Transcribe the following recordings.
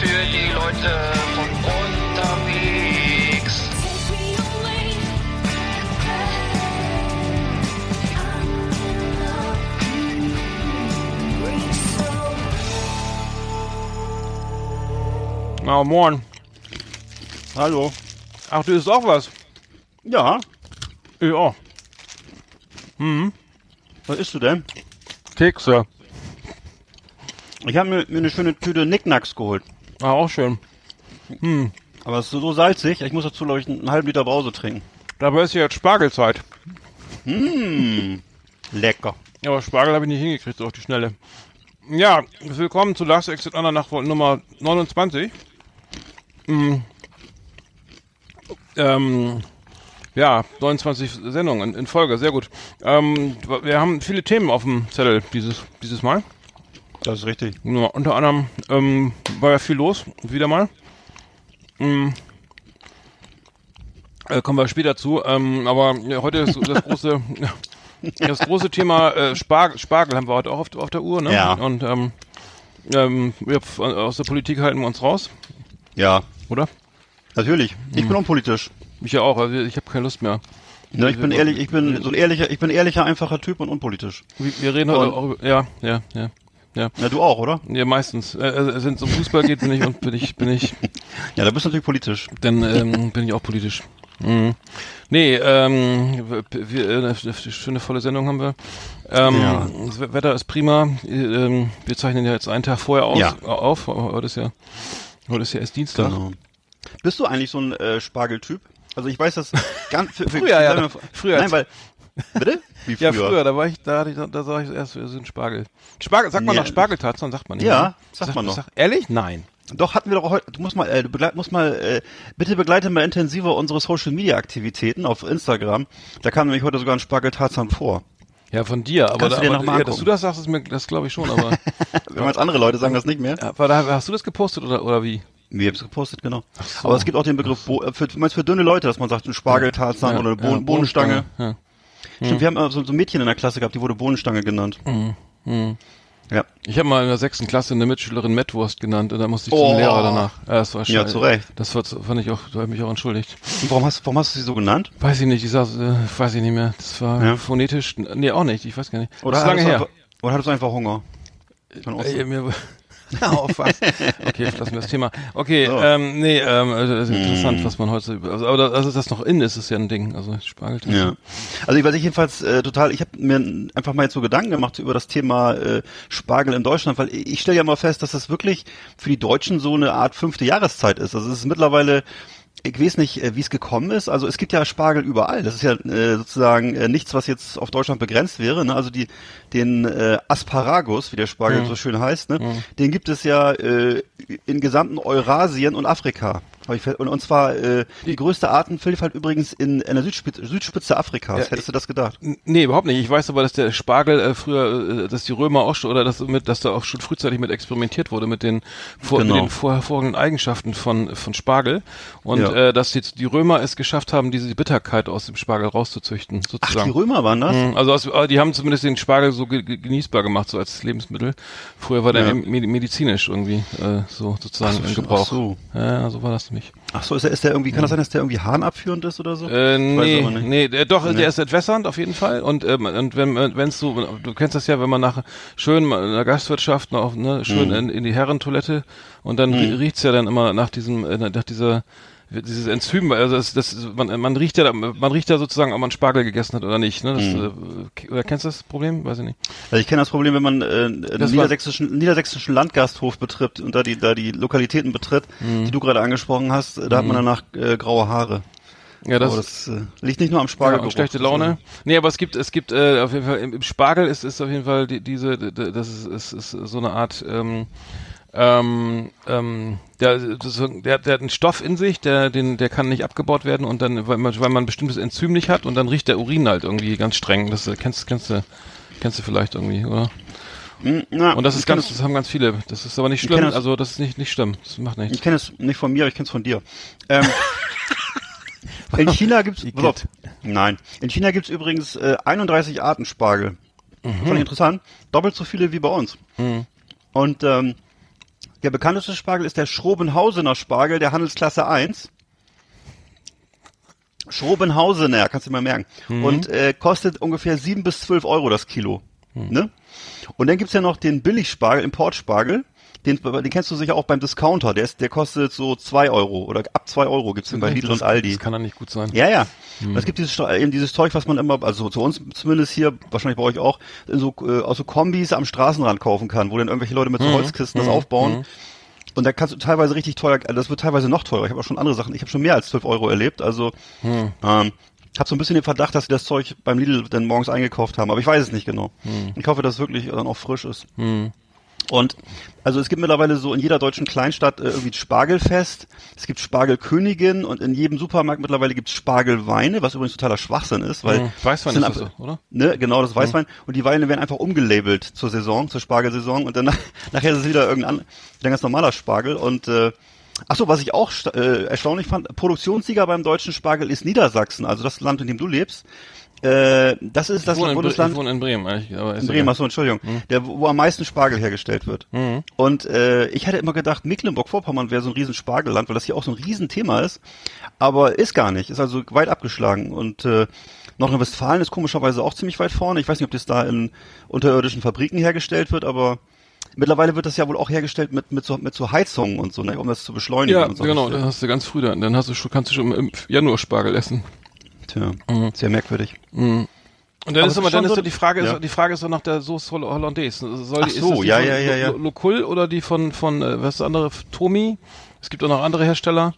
Für die Leute von unterwegs. Na, moin. Hallo. Ach, du isst auch was? Ja, Ich auch. was isst du denn? Kekse. Ich habe mir, mir eine schöne Tüte Nicknacks geholt. Ah, auch schön. Aber es ist so salzig, ich muss dazu, glaube ich, einen halben Liter Brause trinken. Dabei ist ja jetzt Spargelzeit. Lecker. Ja, aber Spargel habe ich nicht hingekriegt, so auf die Schnelle. Ja, willkommen zu Last Exit Andernach Nummer 29. Mm. Ähm, ja, 29 Sendungen in, in Folge, sehr gut. Ähm, wir haben viele Themen auf dem Zettel dieses, dieses Mal. Das ist richtig. Ja, unter anderem ähm, war ja viel los, wieder mal. Ähm, äh, kommen wir später zu. Ähm, aber ja, heute ist das große, das große Thema äh, Spargel, Spargel haben wir heute auch auf, auf der Uhr. Ne? Ja. Und ähm, ähm, wir, aus der Politik halten wir uns raus, Ja, oder? natürlich. Ich Hm. bin unpolitisch. Ich ja auch. Also ich habe keine Lust mehr. Ne, ich bin ehrlich, ich bin so ein ehrlicher, ich bin ehrlicher, einfacher Typ und unpolitisch. Wir, wir reden heute Und- auch über, ja, ja, ja. Ja, Ja, du auch, oder? ja meistens. Äh, äh, wenn es um Fußball geht, bin ich und bin ich, bin ich Ja, da bist du natürlich politisch. dann ähm, bin ich auch politisch. Mhm. Nee, ähm, wir, äh, eine schöne volle Sendung haben wir. Ähm, Ja. Das Wetter ist prima. Ähm, wir zeichnen ja jetzt einen Tag vorher aus, Ja. auf. Heute ist ja, heute ist ja erst Dienstag. Genau. Bist du eigentlich so ein äh, Spargeltyp? Also ich weiß das ganz für, für, Früher, ja, früher Nein, weil bitte? Wie Ja, früher, da war ich, da, ich, da sah ich erst so ein Spargel. Spargel, sagt man Ja. noch Spargeltarzan, sagt man nicht. Ja, ne? sagt man noch. ehrlich? Nein. Doch hatten wir doch heute. Du musst mal, äh, du begleit, musst mal, äh, bitte begleite mal intensiver unsere Social Media Aktivitäten auf Instagram. Da kam nämlich heute sogar ein Spargel Tarzan vor. Ja, von dir, aber, Kannst da, du dir aber noch mal ja, dass du das sagst, ist mir, das glaube ich schon, aber, Wenn jetzt andere Leute sagen das nicht mehr. aber da, hast du das gepostet oder, oder wie? Wir haben es gepostet, genau. Aber es gibt auch den Begriff Bo äh, für, du meinst für dünne Leute, dass man sagt, ein Spargeltarzan oder eine Bohnen, ja, Bohnenstange. Ja. Stimmt, wir haben so, so ein Mädchen in der Klasse gehabt, die wurde Bohnenstange genannt. Mhm. Ja. Ich habe mal in der sechsten Klasse eine Mitschülerin Mettwurst genannt und da musste ich Oh. zum Lehrer danach. Ja, das war Ja, scheiße. zu Recht. Das war, fand ich auch, da habe ich mich auch entschuldigt. Und warum hast, warum hast du sie so genannt? Weiß ich nicht, ich saß, äh, weiß ich nicht mehr. Das war Ja. phonetisch, nee, auch nicht, ich weiß gar nicht. Oder das ist lange hattest du her. Einfach, oder hattest du einfach Hunger? Äh, mir, auf was? Okay, lassen wir das Thema. Okay, So. ähm, nee, ähm, also, das ist interessant, was man heute, also, aber das, also das noch in ist, ist ja ein Ding, also Spargel. Ja. Also ich weiß ich jedenfalls äh, total, ich habe mir einfach mal jetzt so Gedanken gemacht über das Thema äh, Spargel in Deutschland, weil ich, ich stelle ja mal fest, dass das wirklich für die Deutschen so eine Art fünfte Jahreszeit ist. Also es ist mittlerweile ich weiß nicht, äh, wie es gekommen ist. Also es gibt ja Spargel überall. Das ist ja äh, sozusagen äh, nichts, was jetzt auf Deutschland begrenzt wäre. Ne? Also die den äh, Asparagus, wie der Spargel so schön heißt, ne? den gibt es ja äh, in gesamten Eurasien und Afrika. Und, und zwar äh, die größte Artenvielfalt übrigens in, in der Südspitze, Südspitze Afrikas. Ja, Hättest du das gedacht? Nee, überhaupt nicht. Ich weiß aber, dass der Spargel äh, früher, äh, dass die Römer auch schon, oder dass, mit, dass da auch schon frühzeitig mit experimentiert wurde mit den, vor, Genau. mit den vor, hervorragenden Eigenschaften von, von Spargel. Und Ja. äh, dass jetzt die Römer es geschafft haben, diese Bitterkeit aus dem Spargel rauszuzüchten, Ach, sozusagen. die Römer waren das? Mhm, Also aus, äh, die haben zumindest den Spargel so ge ge genießbar gemacht, so als Lebensmittel. Früher war der Ja. me medizinisch irgendwie äh, so sozusagen Ach so, in ach Gebrauch. so. Ja, so war das nämlich. Ach so, ist der, ist der irgendwie, kann das sein, dass der irgendwie harnabführend ist oder so? Äh, Ich weiß nee, aber nicht. nee, der, doch, Nee. der ist entwässernd auf jeden Fall. Und, ähm, und wenn wenn's so, du kennst das ja, wenn man nach schön in der Gastwirtschaft noch, ne, schön Mhm. in, in die Herrentoilette und dann rie- riecht's ja dann immer nach diesem, äh, nach dieser dieses Enzym, also das, das man, man riecht ja, man riecht ja sozusagen, ob man Spargel gegessen hat oder nicht. Ne? Das, Mhm. äh, oder kennst du das Problem? Weiß ich nicht. Also ich kenne das Problem, wenn man äh, einen niedersächsischen, niedersächsischen Landgasthof betritt und da die, da die Lokalitäten betritt, Mhm. die du gerade angesprochen hast, da hat man danach äh, graue Haare. Ja, das, Aber das äh, liegt nicht nur am ja, Spargel. und schlechte Laune. Nee, aber es gibt, es gibt äh, auf jeden Fall im, im Spargel ist, ist auf jeden Fall die, diese, d- d- das ist, ist, ist so eine Art ähm, ähm, ähm, der, der, der hat einen Stoff in sich, der, den, der kann nicht abgebaut werden und dann, weil man, weil man ein bestimmtes Enzym nicht hat und dann riecht der Urin halt irgendwie ganz streng. Das äh, kennst, kennst du, kennst du vielleicht irgendwie, oder? Na, Und das ist ich ganz, das haben ganz viele. Das ist aber nicht Ich schlimm. das- Also das ist nicht nicht schlimm. Das macht Ich nichts. kenne es nicht von mir, aber ich kenne es von dir. Ähm, in China gibt's auf. Nein. In China gibt's übrigens äh, 31 Arten Spargel. Mhm. Fand ich interessant. Doppelt so viele wie bei uns. Und ähm, der bekannteste Spargel ist der Schrobenhausener Spargel der Handelsklasse 1. Schrobenhausener, kannst du mal merken. Mhm. Und äh, kostet ungefähr 7 bis 12 Euro das Kilo. Mhm. Ne? Und dann gibt's ja noch den Billigspargel, Importspargel. Den, den kennst du sicher auch beim Discounter. Der, ist, der kostet so 2 Euro oder ab 2 Euro gibt's den bei Lidl und Aldi. Das kann dann nicht gut sein. Ja, ja. Hm. Es gibt dieses, eben dieses Zeug, was man immer, also zu uns zumindest hier, wahrscheinlich bei euch auch, in so, äh, aus so Kombis am Straßenrand kaufen kann, wo dann irgendwelche Leute Hm. mit so Holzkisten das aufbauen. Und da kannst du teilweise richtig teuer, also das wird teilweise noch teurer. Ich habe auch schon andere Sachen, ich habe schon mehr als 12 Euro erlebt. Also Hm. ähm, habe so ein bisschen den Verdacht, dass sie das Zeug beim Lidl dann morgens eingekauft haben, aber ich weiß es nicht genau. Hm. Ich hoffe, dass es wirklich dann auch frisch ist. Und also es gibt mittlerweile so in jeder deutschen Kleinstadt äh, irgendwie Spargelfest. Es gibt Spargelkönigin und in jedem Supermarkt mittlerweile gibt es Spargelweine, was übrigens totaler Schwachsinn ist, weil Mhm. Weißwein ist das einfach- so, oder? Ne, genau, das Weißwein. Und die Weine werden einfach umgelabelt zur Saison, zur Spargelsaison und dann nachher ist es wieder irgendein wieder ganz normaler Spargel und äh, Ach so, was ich auch äh, erstaunlich fand, Produktionssieger beim deutschen Spargel ist Niedersachsen, also das Land, in dem du lebst. Äh, das ist das Bundesland ich wohne in Bremen. eigentlich, Aber ist in Bremen, achso, Entschuldigung, der, wo am meisten Spargel hergestellt wird. Und äh, ich hätte immer gedacht, Mecklenburg-Vorpommern wäre so ein riesen Spargelland, weil das hier auch so ein Riesenthema ist. Aber ist gar nicht, ist also weit abgeschlagen. Und äh, Nordrhein-Westfalen ist komischerweise auch ziemlich weit vorne. Ich weiß nicht, ob das da in unterirdischen Fabriken hergestellt wird, aber mittlerweile wird das ja wohl auch hergestellt mit, mit, so, mit so Heizungen und so, ne, um das zu beschleunigen. Ja, und so. genau, dann hast du ganz früh dann, dann hast du schon, kannst du schon im Januar Spargel essen. Tja, sehr merkwürdig. Und dann Aber ist ist dann ist so- die Frage, ja. ist, die Frage ist doch nach der Sauce Holl- Hollandaise. Soll Ach die, ist so, das die ja, von ja, ja, ja. Lo- Locul oder die von von äh, was ist das andere Tomi? Es gibt auch noch andere Hersteller.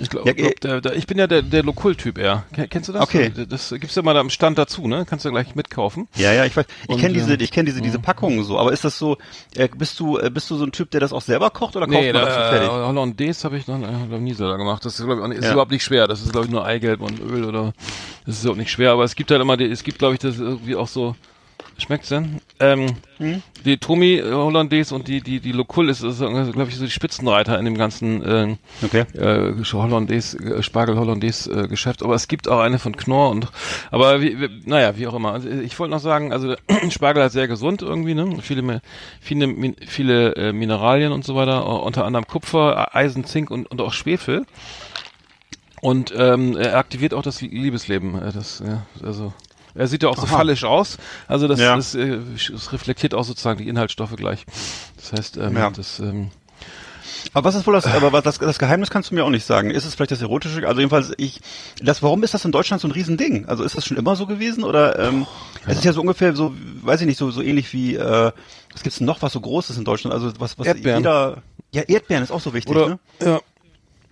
Ich glaube, Ja, glaub, der, der, ich bin ja der, der Locul-Typ eher. Ken- Kennst du das? Okay. Das gibt's ja mal da am Stand dazu, ne? Kannst du gleich mitkaufen. Ja, ja, ich weiß. Ich kenne diese, ähm, ich kenne diese, diese Packungen so. Aber ist das so? Äh, bist du, äh, bist du so ein Typ, der das auch selber kocht oder kauft Nee, man das so da, fertig? äh, Hollandaise habe ich noch, äh, noch nie selber gemacht. Das ist, auch nicht, ist Ja. überhaupt nicht schwer. Das ist, glaube ich, nur Eigelb und Öl oder das ist überhaupt nicht schwer. Aber es gibt halt immer, die, es gibt, glaube ich, das irgendwie auch so. Schmeckt's denn? Ähm, Hm? Die Tomi äh, Hollandaise und die die die Locul ist, ist glaube ich, so die Spitzenreiter in dem ganzen äh, Okay. äh, Hollandaise, äh, Spargel Hollandaise äh, Geschäft. Aber es gibt auch eine von Knorr und aber wie, wie, naja, wie auch immer. Also ich wollte noch sagen, also Spargel ist sehr gesund irgendwie, ne? Viele viele viele äh, Mineralien und so weiter, unter anderem Kupfer, Eisen, Zink und und auch Schwefel. Und ähm, er aktiviert auch das Liebesleben. Das, ja, also er sieht ja auch so Aha. fallisch aus. Also das, Ja. das, äh, das reflektiert auch sozusagen die Inhaltsstoffe gleich. Das heißt, ähm, Ja. das ähm, Aber was ist wohl das, aber was, das, das Geheimnis kannst du mir auch nicht sagen. Ist es vielleicht das Erotische? Also jedenfalls, ich, das, warum ist das in Deutschland so ein Riesending? Also ist das schon immer so gewesen oder, ähm, es ist ja so ungefähr so, weiß ich nicht, so, so ähnlich wie, äh, was gibt's denn noch, was so groß ist in Deutschland? Also was, was Erdbeeren. jeder, ja, Erdbeeren ist auch so wichtig, Oder ne? ja.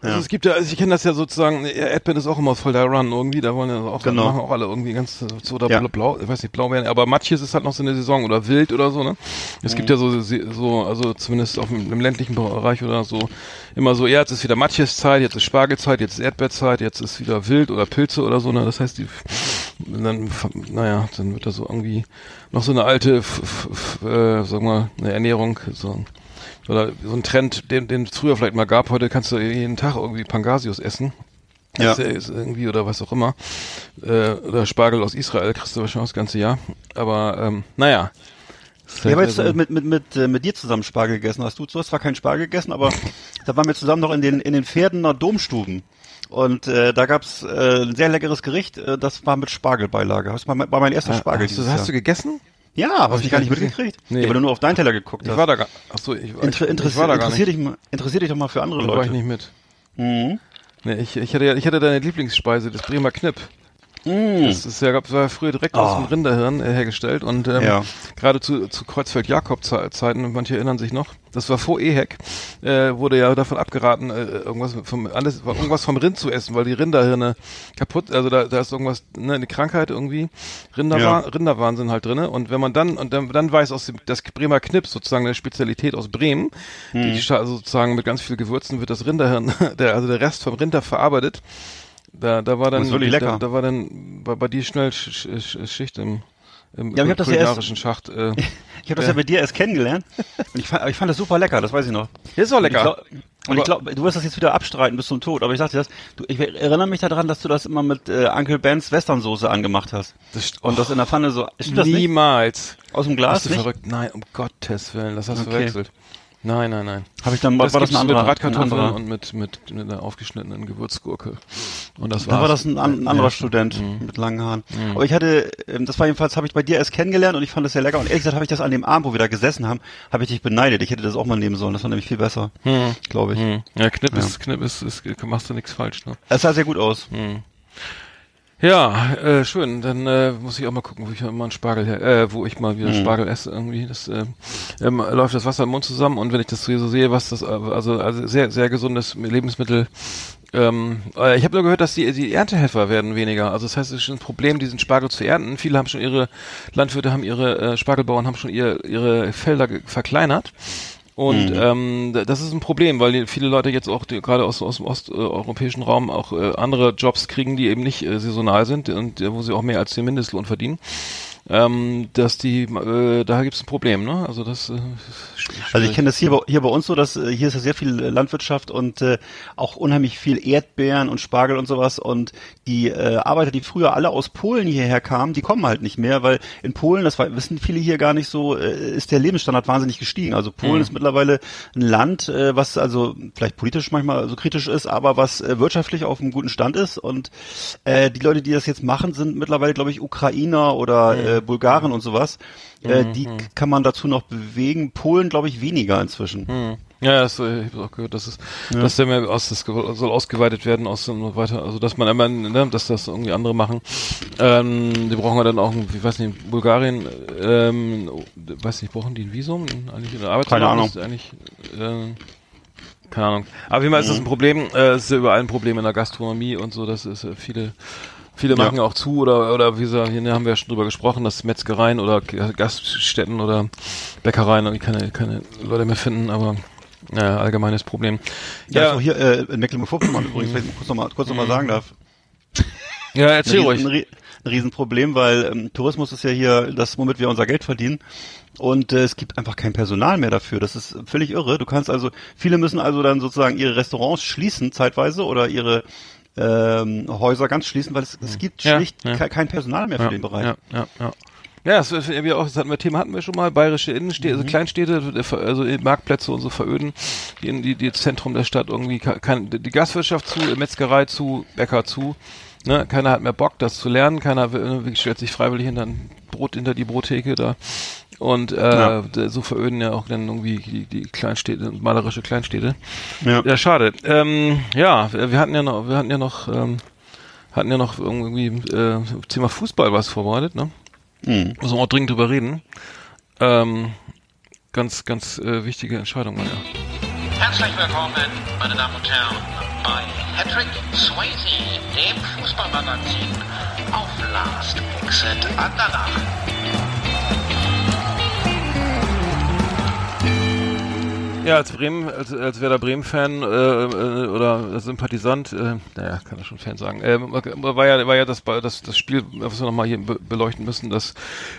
Also es gibt ja, also ich kenne das ja sozusagen, ja, Erdbeeren ist auch immer voll der Run irgendwie, da wollen ja auch, Genau. machen auch alle irgendwie ganz so oder Ja. blau, ich weiß nicht, Blaubeeren, aber Matjes ist halt noch so eine Saison oder wild oder so, ne? Es gibt ja so, so, also zumindest auf dem, im ländlichen Bereich oder so, immer so, ja, jetzt ist wieder Matjes-Zeit, jetzt ist Spargelzeit, jetzt ist Erdbeerzeit, jetzt ist wieder wild oder Pilze oder so, ne? Das heißt, die, dann, naja, dann wird da so irgendwie noch so eine alte, f, f, f, äh, sag mal, eine Ernährung, so, oder so ein Trend, den, den es früher vielleicht mal gab, heute kannst du jeden Tag irgendwie Pangasius essen. Ja. Ist, irgendwie oder was auch immer. Äh, oder Spargel aus Israel kriegst du wahrscheinlich das ganze Jahr. Aber ähm, naja. Ich halt habe jetzt so- äh, mit, mit, mit, äh, mit dir zusammen Spargel gegessen. Hast du, du hast zwar keinen Spargel gegessen, aber da waren wir zusammen noch in den, in den Pferdener Domstuben. Und äh, da gab's äh, ein sehr leckeres Gericht, äh, das war mit Spargelbeilage. Das war mein, war mein erster Ah, Spargel hast, du, hast du gegessen? Ja, hast du ich gar nicht mitgekriegt? Nee. Weil du nur auf deinen Teller geguckt Ich hast. war da gar Achso, ich, Inter ich, interessier ich war da gar interessier nicht. dich interessier dich doch mal für andere Da war ich Leute. nicht mit. Mhm. Nee, ich, ich hatte ja, ich hatte deine Lieblingsspeise, das Bremer Knipp. Das ist ja, gab- war ja früher direkt aus Oh. dem Rinderhirn äh, hergestellt und ähm, Ja. gerade zu, zu Kreuzfeld-Jakob-Zeiten, manche erinnern sich noch, das war vor EHEC, äh, wurde ja davon abgeraten, äh, irgendwas vom, alles, irgendwas vom Rind zu essen, weil die Rinderhirne kaputt, also da, da ist irgendwas, ne, eine Krankheit irgendwie, Rinder, Ja. Rinderwahnsinn halt drinne und wenn man dann, und dann, dann weiß aus dem, das Bremer Knipp sozusagen eine Spezialität aus Bremen, Hm. die, die also sozusagen mit ganz viel Gewürzen wird das Rinderhirn, der, also der Rest vom Rinder verarbeitet, da, da war dann, Das ist wirklich lecker. Da, da war dann bei, bei dir schnell Sch Sch Sch Schicht im, im Ja, ich hab das ja erst- Schacht. Äh, Ich habe das ja bei dir erst kennengelernt und ich fand, ich fand das super lecker, das weiß ich noch. ist auch lecker. glaub- Und ich glaube, du wirst das jetzt wieder abstreiten bis zum Tod, aber ich sagte das, du, ich erinnere mich daran, dass du das immer mit äh, Uncle Bens Westernsoße angemacht hast. Das Und das in der Pfanne so, stimmt das nicht? Niemals. Aus dem Glas Bist du nicht? verrückt? Nein, um Gottes Willen, das hast du Okay. verwechselt. Nein, nein, nein. Habe ich dann, war das ein anderer? ein anderer und mit, mit, mit einer aufgeschnittenen Gewürzgurke. Und das da war das ein, an, ein anderer Ja. Student mit langen Haaren. Aber ich hatte, ähm, das war jedenfalls, habe ich bei dir erst kennengelernt und ich fand das sehr lecker. Und ehrlich gesagt habe ich das an dem Abend, wo wir da gesessen haben, habe ich dich beneidet. Ich hätte das auch mal nehmen sollen. Das war nämlich viel besser, glaube ich. Hm. Ja, Knipp Ja. ist, Knipp ist, ist, machst du nichts falsch, ne? Es sah sehr gut aus. Ja, äh, schön. Dann äh, muss ich auch mal gucken, wo ich mal einen Spargel her, äh, wo ich mal wieder Spargel esse irgendwie. Das äh, ähm, läuft das Wasser im Mund zusammen und wenn ich das so sehe, was das äh, also also sehr sehr gesundes Lebensmittel. Ähm, äh, ich habe nur gehört, dass die die Erntehelfer werden weniger. Also das heißt, es ist schon ein Problem, diesen Spargel zu ernten. Viele haben schon ihre Landwirte haben ihre äh, Spargelbauern haben schon ihr, ihre Felder verkleinert. Und ähm, d- das ist ein Problem, weil viele Leute jetzt auch die, gerade aus, aus dem osteuropäischen Raum auch äh, andere Jobs kriegen, die eben nicht äh, saisonal sind und äh, wo sie auch mehr als den Mindestlohn verdienen. Ähm, dass die, äh, da gibt's ein Problem, ne? Also das. Äh, Also ich kenne das hier bei, hier bei uns so, dass äh, hier ist ja sehr viel äh, Landwirtschaft und äh, auch unheimlich viel Erdbeeren und Spargel und sowas und die äh, Arbeiter, die früher alle aus Polen hierher kamen, die kommen halt nicht mehr, weil in Polen, das wissen viele hier gar nicht so, äh, ist der Lebensstandard wahnsinnig gestiegen. Also Polen ist mittlerweile ein Land, äh, was also vielleicht politisch manchmal so kritisch ist, aber was äh, wirtschaftlich auf einem guten Stand ist und äh, die Leute, die das jetzt machen, sind mittlerweile, glaube ich, Ukrainer oder äh, Bulgaren und sowas. Äh, die kann man dazu noch bewegen. Polen, glaube ich, weniger inzwischen. Hm. Ja, das, äh, ich habe auch gehört, dass es, dass der mehr aus, das soll ausgeweitet werden aus und weiter, also dass man immer, ne, dass das irgendwie andere machen. Ähm, die brauchen wir dann auch, ich weiß nicht, in Bulgarien, ähm, weiß nicht, brauchen die ein Visum? Eigentlich eine Arbeitserlaubnis? Keine Eigentlich, äh, keine Ahnung. Aber wie immer ist das ein Problem, äh, es ist ja überall ein Problem in der Gastronomie und so, das ist äh, viele, viele Ja. machen auch zu oder, oder wie gesagt, hier haben wir ja schon drüber gesprochen, dass Metzgereien oder Gaststätten oder Bäckereien irgendwie keine, keine Leute mehr finden, aber ja, allgemeines Problem. Ja, Ja, auch hier äh, in Mecklenburg-Vorpommern übrigens, wenn ich kurz nochmal kurz noch mal sagen darf. ja erzähl ein, ruhig. Riesen, ein, Rie- ein Riesenproblem, weil ähm, Tourismus ist ja hier das, womit wir unser Geld verdienen. Und äh, es gibt einfach kein Personal mehr dafür. Das ist völlig irre. Du kannst also, viele müssen also dann sozusagen ihre Restaurants schließen zeitweise oder ihre ähm, Häuser ganz schließen, weil es, es gibt Ja, schlicht ja. ke- kein Personal mehr für ja, den Bereich. Ja, ja, ja. Ja, das, ist irgendwie auch, das hatten wir Thema hatten wir schon mal, bayerische Innenstädte, Mhm. also Kleinstädte, also Marktplätze und so veröden, die, in die, die Zentrum der Stadt irgendwie, kein, die Gastwirtschaft zu, Metzgerei zu, Bäcker zu, ne, keiner hat mehr Bock, das zu lernen, keiner will- stellt sich freiwillig hinter ein Brot, hinter die Brottheke da. Und äh, Ja. so veröden ja auch dann irgendwie die, die Kleinstädte, malerische Kleinstädte. Ja. Ja, schade. Ähm, ja, wir hatten ja noch, wir hatten ja noch, ähm, hatten ja noch irgendwie äh, Thema Fußball was vorbereitet, ne? Mhm. Muss man auch dringend drüber reden. Ähm, ganz, ganz äh, wichtige Entscheidung, meine ja. Herzlich willkommen, meine Damen und Herren, bei Patrick Swayze, dem Fußballmagazin auf Last Exit Andernach. Ja, als Bremen, als, als Werder Bremen-Fan äh, äh, oder Sympathisant, äh, naja, kann ich schon Fan sagen, äh, war ja, war ja das, das, das Spiel, was wir nochmal hier be beleuchten müssen, das,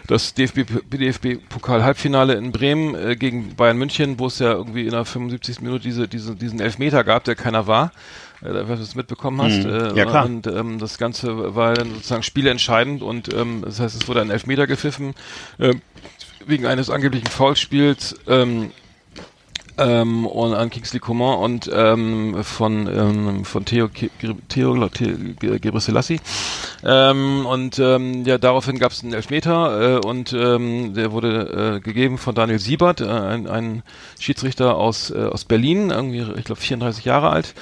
das DFB, DFB-Pokal-Halbfinale in Bremen äh, gegen Bayern München, wo es ja irgendwie in der 75. Minute diese, diese, diesen Elfmeter gab, der keiner war. Äh, wenn du es mitbekommen hast. Mhm. Äh, Ja, klar. Und ähm, das Ganze war dann sozusagen spielentscheidend und ähm, das heißt, es wurde ein Elfmeter gepfiffen äh, wegen eines angeblichen Foulspiels. Ähm, ähm, und an Kingsley Coman und ähm, von ähm, von Theo Theo, Theo Gebre Selassie. Ähm, und ähm, ja, daraufhin gab es einen Elfmeter äh, und ähm, der wurde äh, gegeben von Daniel Siebert, äh, ein, ein Schiedsrichter aus äh, aus Berlin, irgendwie ich glaube 34 Jahre alt.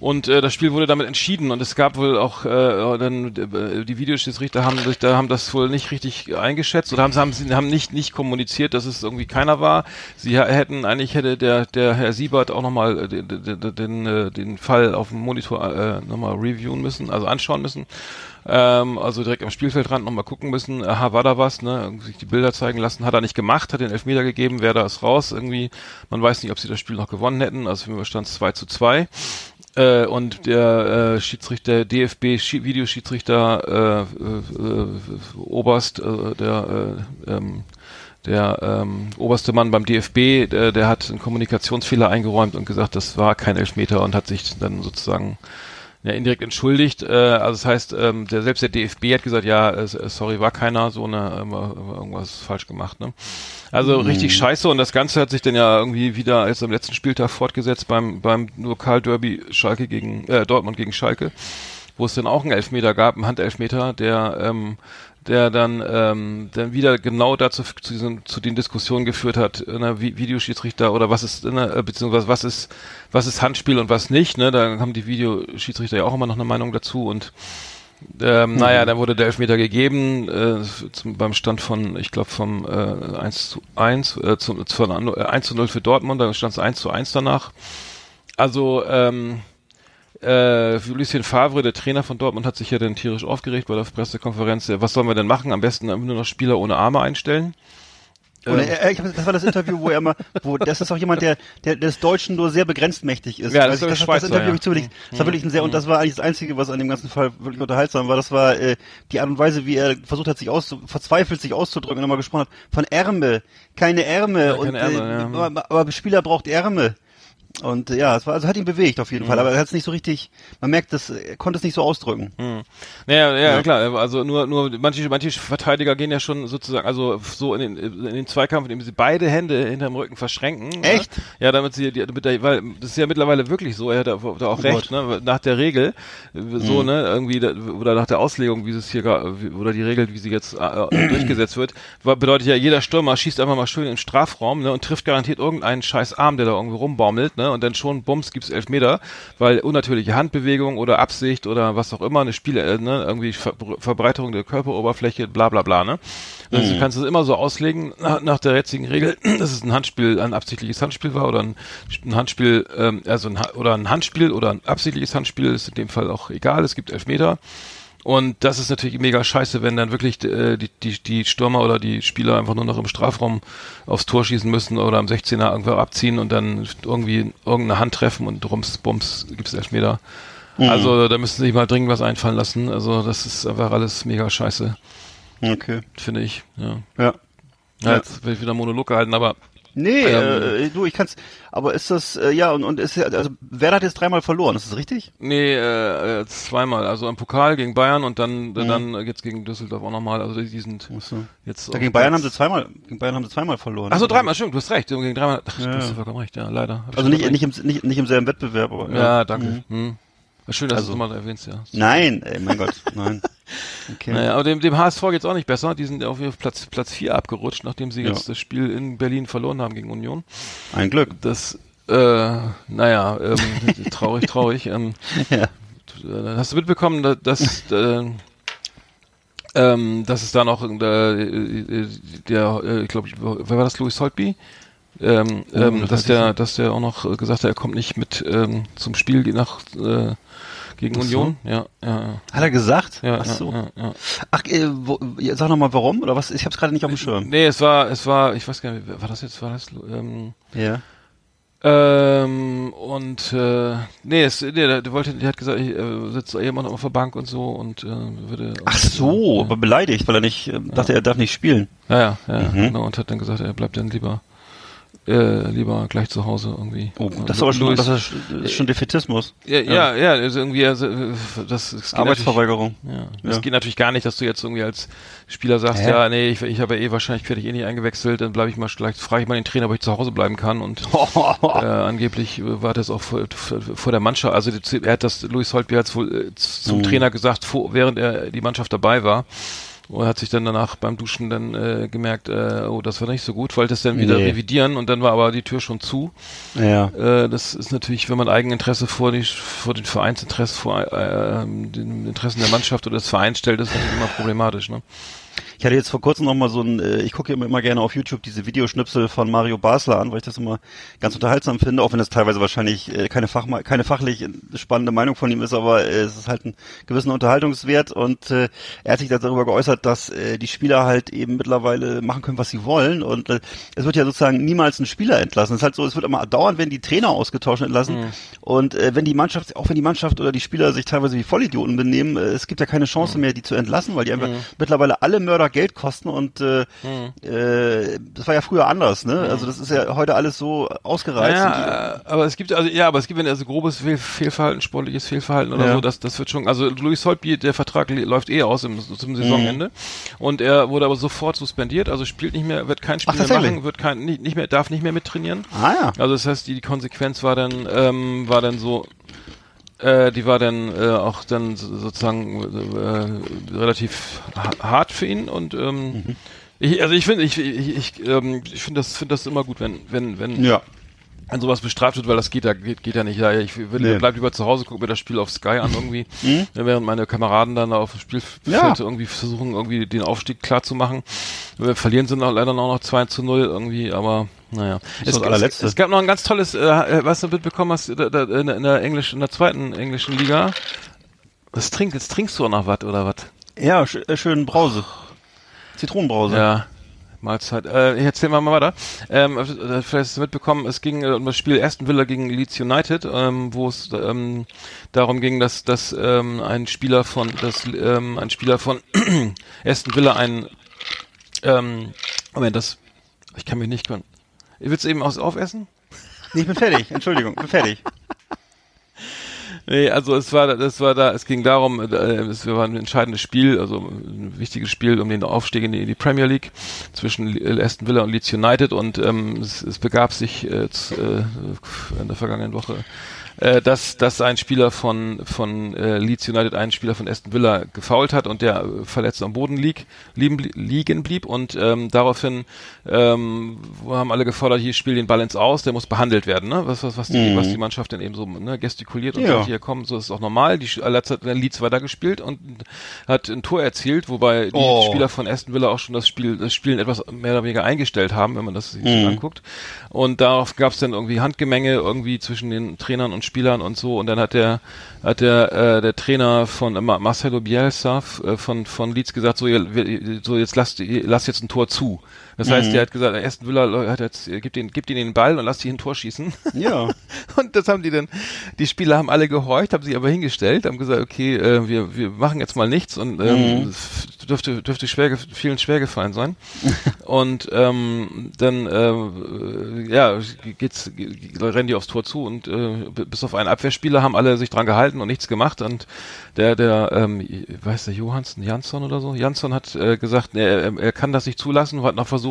Und äh, das Spiel wurde damit entschieden und es gab wohl auch äh, dann äh, die Videoschiedsrichter haben sich da haben das wohl nicht richtig eingeschätzt oder haben haben, sie haben nicht nicht kommuniziert, dass es irgendwie keiner war. Sie hätten eigentlich hätte der der Herr Siebert auch nochmal den, den, den, äh, den Fall auf dem Monitor äh, nochmal reviewen müssen, also anschauen müssen. Ähm, also direkt am Spielfeldrand nochmal gucken müssen, aha, war da was, ne? Sich die Bilder zeigen lassen, hat er nicht gemacht, hat den Elfmeter gegeben, wer da ist raus, irgendwie, man weiß nicht, ob sie das Spiel noch gewonnen hätten, also für mich stand es 2 zu 2. Äh, und der äh, Schiedsrichter, DFB Schi- Videoschiedsrichter äh, äh, äh, Oberst, äh, der äh, ähm, der ähm, oberste Mann beim DFB, der, der hat einen Kommunikationsfehler eingeräumt und gesagt, das war kein Elfmeter und hat sich dann sozusagen ja, indirekt entschuldigt. Äh, also das heißt, ähm, der selbst der DFB hat gesagt, ja, äh, sorry, war keiner, so eine ähm, äh, irgendwas falsch gemacht. Ne? Also richtig scheiße und das Ganze hat sich dann ja irgendwie wieder jetzt am letzten Spieltag fortgesetzt beim beim Lokalderby Schalke gegen äh, Dortmund gegen Schalke, wo es dann auch einen Elfmeter gab, einen Handelfmeter, der ähm, der dann ähm, dann wieder genau dazu zu, diesen, zu den Diskussionen geführt hat, ne, Vi- Videoschiedsrichter oder was ist ne, äh, beziehungsweise was ist was ist Handspiel und was nicht, ne? Da haben die Videoschiedsrichter ja auch immer noch eine Meinung dazu und ähm, Naja, dann wurde der Elfmeter gegeben äh, zum, beim Stand von, ich glaube, vom äh, 1 zu 1, äh, zu, zu, äh, 1 zu 0 für Dortmund, da stand es 1 zu 1 danach. Also, ähm, äh, Lucien Favre, der Trainer von Dortmund, hat sich ja dann tierisch aufgeregt bei der Pressekonferenz. Was sollen wir denn machen? Am besten nur noch Spieler ohne Arme einstellen. Und er, ich hab, das war das Interview, wo er immer, wo das ist auch jemand, der, der des Deutschen nur sehr begrenzt mächtig ist. Ja, das ist Also der das, das Schweizer, Interview ja. Mhm. ich das war wirklich ein sehr, und das war eigentlich das Einzige, was an dem ganzen Fall wirklich unterhaltsam war. Das war äh, die Art und Weise, wie er versucht hat, sich auszu, verzweifelt sich auszudrücken und nochmal gesprochen hat von Ärmel, keine Ärmel Ja, und keine Ärmel, äh, ja. aber, aber Spieler braucht Ärmel. Und äh, ja, es war, also hat ihn bewegt auf jeden Mhm. Fall, aber er hat es nicht so richtig, man merkt, das, er konnte es nicht so ausdrücken. Naja, ja, klar, also nur, nur manche, manche Verteidiger gehen ja schon sozusagen, also so in den, in den Zweikampf, indem sie beide Hände hinterm Rücken verschränken. Echt? Ja, ja damit sie, die, damit der, weil das ist ja mittlerweile wirklich so, er hat da, da auch Oh recht, ne, nach der Regel, äh, so, ne, irgendwie, da, oder nach der Auslegung, wie es hier, oder die Regel, wie sie jetzt äh, durchgesetzt wird, bedeutet ja, jeder Stürmer schießt einfach mal schön in den Strafraum, ne, und trifft garantiert irgendeinen scheiß Arm, der da irgendwie rumbaumelt, ne, und dann schon, bums, gibt's Elfmeter, weil unnatürliche Handbewegung oder Absicht oder was auch immer, eine Spiele, äh, ne, irgendwie Ver Verbreiterung der Körperoberfläche, bla bla bla, ne. Also du kannst es immer so auslegen, nach, nach der jetzigen Regel, dass es ein Handspiel, ein absichtliches Handspiel war oder ein, ein Handspiel, ähm, also ein, oder ein Handspiel oder ein absichtliches Handspiel, ist in dem Fall auch egal, es gibt Elfmeter. Und das ist natürlich mega scheiße, wenn dann wirklich äh, die, die, die Stürmer oder die Spieler einfach nur noch im Strafraum aufs Tor schießen müssen oder am 16er irgendwo abziehen und dann irgendwie irgendeine Hand treffen und rums, bums, gibt's Elfmeter. Also da müssen sie sich mal dringend was einfallen lassen. Also das ist einfach alles mega scheiße, Okay. finde ich. Ja. Ja. Ja, Ja. jetzt will ich wieder Monolog gehalten, aber Nee, Ähm, äh, du, ich kann's, aber ist das, äh, ja, und, und ist ja, also, Werder hat jetzt dreimal verloren, ist das richtig? nee, äh, äh, zweimal. Also im Pokal gegen Bayern und dann, Mhm. dann jetzt gegen Düsseldorf auch nochmal. Also die sind Achso. jetzt. Ja, auf gegen Bayern haben sie zweimal, gegen Bayern haben sie zweimal verloren. Ach so, dreimal, stimmt, du hast recht. Gegen dreimal. Ach, Ja. du hast vollkommen recht, ja, leider. Hab Also nicht, nicht, im, nicht, nicht im selben Wettbewerb, aber. Ja, danke. Hm. Schön, dass Also- du es mal erwähnst, ja. Nein, ey, mein Gott, nein. Okay. Naja, aber dem, dem HSV geht's auch nicht besser. Die sind auf Platz, Platz 4 abgerutscht, nachdem sie Ja. jetzt das Spiel in Berlin verloren haben gegen Union. Ein Glück. Das, äh, naja, ähm, traurig, traurig. Ähm, Ja. äh, hast du mitbekommen, dass, dass, äh, ähm, dass es da noch äh, der, äh, ich glaube, wer war das, Louis Holtby? Ähm, Oh, ähm, das dass der, dass der auch noch gesagt hat, er kommt nicht mit ähm, zum Spiel nach äh, gegen Ach so. Union. Ja, ja, ja. Hat er gesagt? Ja, Ach so. ja, ja, ja. Ach, äh, wo, ja, sag noch mal warum oder was? Ich hab's gerade nicht auf dem Schirm. Nee, es war, es war, ich weiß gar nicht, war das jetzt, war das, ähm, Ja. ähm, und, äh, nee, es, nee, der, der wollte, der hat gesagt, ich äh, sitzt jemand auf der Bank und so und, äh, würde. Ach so, aber beleidigt, weil er nicht, äh, dachte, er darf nicht spielen. Ja, ja, ja, Mhm. genau, und hat dann gesagt, er bleibt dann lieber, äh, lieber gleich zu Hause irgendwie. Oh, das ist aber schon, Louis- das ist, schon Defetismus. ja, ja, ja, also irgendwie, also, äh, das, das Arbeitsverweigerung. Ja. Das Ja. geht natürlich gar nicht, dass du jetzt irgendwie als Spieler sagst, Hä? ja, nee, ich, ich habe ja eh wahrscheinlich werde ich eh nicht eingewechselt, dann bleibe ich mal gleich, frage ich mal den Trainer, ob ich zu Hause bleiben kann und äh, angeblich war das auch vor, vor, der Mannschaft, also er hat das, Louis Holtby hat wohl äh, zum Mhm. Trainer gesagt, vor, während er die Mannschaft dabei war. Und hat sich dann danach beim Duschen dann äh, gemerkt, äh, oh, das war nicht so gut, wollte es dann wieder Nee. revidieren und dann war aber die Tür schon zu. Ja. Äh, das ist natürlich, wenn man Eigeninteresse vor, die, vor den Vereinsinteresse, vor äh, den Interessen der Mannschaft oder des Vereins stellt, ist natürlich immer problematisch. Ne? Ich hatte jetzt vor kurzem noch mal so ein, äh, ich gucke immer, immer gerne auf YouTube diese Videoschnipsel von Mario Basler an, weil ich das immer ganz unterhaltsam finde, auch wenn das teilweise wahrscheinlich äh, keine, Fach, keine fachlich spannende Meinung von ihm ist, aber äh, es ist halt ein gewissen Unterhaltungswert und äh, er hat sich darüber geäußert, dass äh, die Spieler halt eben mittlerweile machen können, was sie wollen und äh, es wird ja sozusagen niemals ein Spieler entlassen. Es ist halt so, es wird immer dauernd, wenn die Trainer ausgetauscht entlassen und äh, wenn die Mannschaft, auch wenn die Mannschaft oder die Spieler sich teilweise wie Vollidioten benehmen, äh, es gibt ja keine Chance mehr, die zu entlassen, weil die einfach mittlerweile alle Mörder Geld kosten und äh, äh, das war ja früher anders, ne? Also das ist ja heute alles so ausgereizt. Ja, äh, aber es gibt also ja, aber es gibt wenn also grobes Fehl, Fehlverhalten, sportliches Fehlverhalten oder Ja. so, das das wird schon. Also Luis Holtby, der Vertrag läuft eh aus im, zum Saisonende Mhm. und er wurde aber sofort suspendiert, also spielt nicht mehr, wird kein Spiel Ach, mehr machen, wird kein nicht, nicht mehr, darf nicht mehr mittrainieren. ah ja. Also das heißt, die, die Konsequenz war dann ähm, war dann so äh, die war dann äh, auch dann so- sozusagen äh, relativ ha- hart für ihn und ähm, Mhm. ich, also ich finde ich ich, ich, ähm, ich finde das finde das immer gut wenn wenn wenn Ja. an sowas bestraft wird, weil das geht ja geht, geht ja nicht. Ja, ich will, Nee. bleib lieber zu Hause, guck mir das Spiel auf Sky an irgendwie, Ja, während meine Kameraden dann auf dem Spielfeld Mhm. Ja. irgendwie versuchen irgendwie den Aufstieg klar zu machen. Wir verlieren sind auch leider noch 2 zu 0 irgendwie, aber naja. ist das allerletzte. es, es gab noch ein ganz tolles, äh, was du mitbekommen hast da, da, in, der- in der englischen, in der zweiten englischen Liga. Was trinkst, jetzt trinkst du auch noch was oder was? Ja, sch äh, schön Brause. Zitronenbrause. Ja. Mahlzeit. Äh, erzähl mal, mal weiter. Ähm, äh, vielleicht hast du mitbekommen, es ging äh, um das Spiel Aston Villa gegen Leeds United, ähm, wo es ähm, darum ging, dass, dass ähm, ein Spieler von, dass ähm, ein Spieler von Aston Villa ein ähm, Moment, das ich kann mich nicht können. Willst du eben aus aufessen? Nee, ich bin fertig. Entschuldigung, bin fertig. Nee, also es war, das war da, es ging darum, äh, es war ein entscheidendes Spiel, also ein wichtiges Spiel um den Aufstieg in die, in die Premier League zwischen Le- Aston Villa und Leeds United und ähm, es, es begab sich äh, äh, in der vergangenen Woche, äh, dass, dass ein Spieler von, von äh, Leeds United einen Spieler von Aston Villa gefoult hat und der äh, verletzt am Boden lieg, liegen, blie- liegen blieb und ähm, daraufhin ähm, haben alle gefordert, hier spiel den ins Aus, der muss behandelt werden, ne? Was, was, was, die, was die Mannschaft dann eben so ne, gestikuliert und Ja. sagt, hier komm, so ist es auch normal. Die letzte hat Leeds weiter gespielt und hat ein Tor erzielt, wobei die Oh. Spieler von Aston Villa auch schon das Spiel, das Spielen etwas mehr oder weniger eingestellt haben, wenn man das sich Mhm. anguckt. Und darauf gab es dann irgendwie Handgemenge irgendwie zwischen den Trainern und Spielern und so. Und dann hat der hat der äh, der Trainer von äh, Marcelo Bielsa äh, von von Leeds gesagt, so, ihr, so jetzt lasst lasst jetzt ein Tor zu. Das Mhm. heißt, der hat gesagt, Aston Villa hat jetzt gibt ihn gibt ihn den Ball und lasst ihn ein Tor schießen. Ja. Und das haben die dann, die Spieler haben alle gehorcht, haben sich aber hingestellt, haben gesagt, okay, äh, wir, wir machen jetzt mal nichts und ähm, es dürfte, dürfte schwer, vielen schwer gefallen sein. und ähm, dann äh, ja, geht's, ge- rennen die aufs Tor zu und äh, bis auf einen Abwehrspieler haben alle sich dran gehalten und nichts gemacht. Und der, der, ähm, weiß der Johansson, Jansson oder so, Jansson hat äh, gesagt, er, er kann das nicht zulassen und hat noch versucht,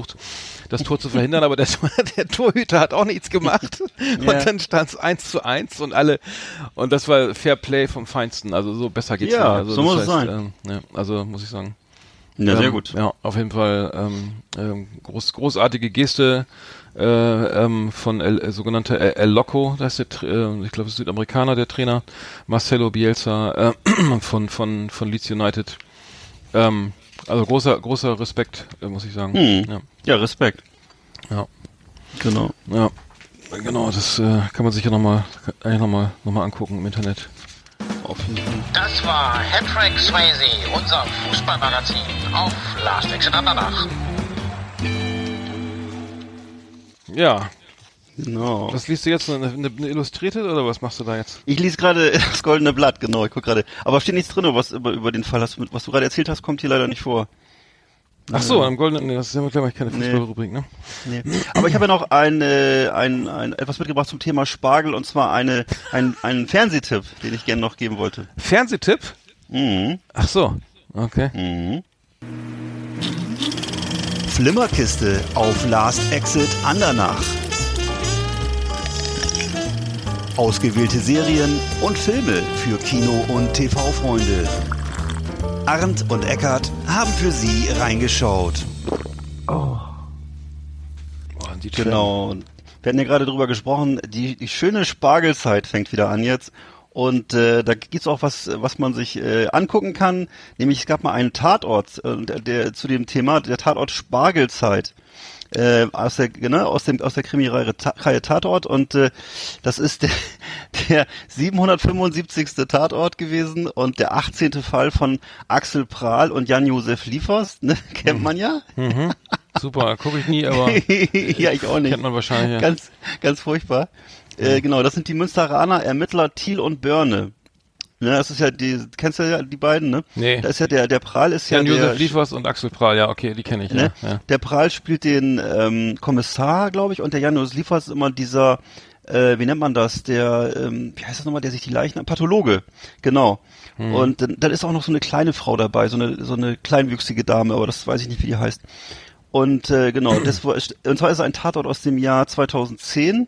das Tor zu verhindern, aber der, der Torhüter hat auch nichts gemacht. Ja. Und dann stand es eins zu eins und alle und das war Fair Play vom Feinsten. Also so besser geht's Ja, nicht. Also so muss es sein. Ähm, ja, also muss ich sagen. Ja, sehr Ähm, gut. Ja, auf jeden Fall ähm, ähm, groß, großartige Geste äh, ähm, von El, äh, sogenannter El, El Loco, das ist der, äh, ich glaube, Südamerikaner, der Trainer, Marcelo Bielsa äh, von von von Leeds United. Ähm, also großer großer Respekt, äh, muss ich sagen. Hm. Ja, Ja, Respekt. ja, Genau. ja, genau. Das äh, kann man sich ja nochmal eigentlich noch mal, noch mal angucken im Internet. Das war Hattrick Swayze, unser Fußballmagazin auf Last Exit Andernach. Ja, Genau. was liest du jetzt? Eine, eine, eine Illustrierte oder was machst du da jetzt? Ich lese gerade das Goldene Blatt, genau, ich guck gerade. Aber steht nichts drin, was über, über den Fall hast, was du gerade erzählt hast, kommt hier leider nicht vor. Ach so, am goldenen, nee, das ist ja glaube ich keine. Fußballrubrik, ne? Nee. Aber ich habe ja noch ein, äh, ein, ein, etwas mitgebracht zum Thema Spargel und zwar eine, ein, einen Fernsehtipp, den ich gerne noch geben wollte. Fernsehtipp? Mhm. Ach so, okay. Mhm. Flimmerkiste auf Last Exit Andernach. Ausgewählte Serien und Filme für Kino- und TV-Freunde. Arndt und Eckart haben für Sie reingeschaut. Boah, die Genau. Wir hatten ja gerade drüber gesprochen, die, die schöne Spargelzeit fängt wieder an jetzt. Und äh, da gibt's auch was, was man sich äh, angucken kann. Nämlich es gab mal einen Tatort äh, der, der, zu dem Thema, der Tatort Spargelzeit. Äh, aus der ne, aus dem aus der Krimireihe Ta Reihe Tatort und äh, das ist der, der 775. Tatort gewesen und der 18. Fall von Axel Prahl und Jan-Josef Liefers, ne, kennt man ja. Super, gucke ich nie, aber ja, ich auch nicht. kennt man wahrscheinlich. Ja. Ganz, ganz furchtbar. Äh, genau, das sind die Münsteraner Ermittler Thiel und Börne. Ne, das ist ja die, kennst du ja die beiden, ne? Nee. Da ist ja der, der Prahl ist ja Jan der, Josef Liefers und Axel Prahl, ja, okay, die kenne ich, ne? ja. ja. Der Prahl spielt den ähm, Kommissar, glaube ich, und der Jan Josef Liefers ist immer dieser, äh, wie nennt man das? Der, ähm, wie heißt das nochmal, der sich die Leichen, Pathologe, genau. Hm. Und dann, dann ist auch noch so eine kleine Frau dabei, so eine, so eine kleinwüchsige Dame, aber das weiß ich nicht, wie die heißt. Und äh, genau, das war, und zwar ist es ein Tatort aus dem Jahr 2010,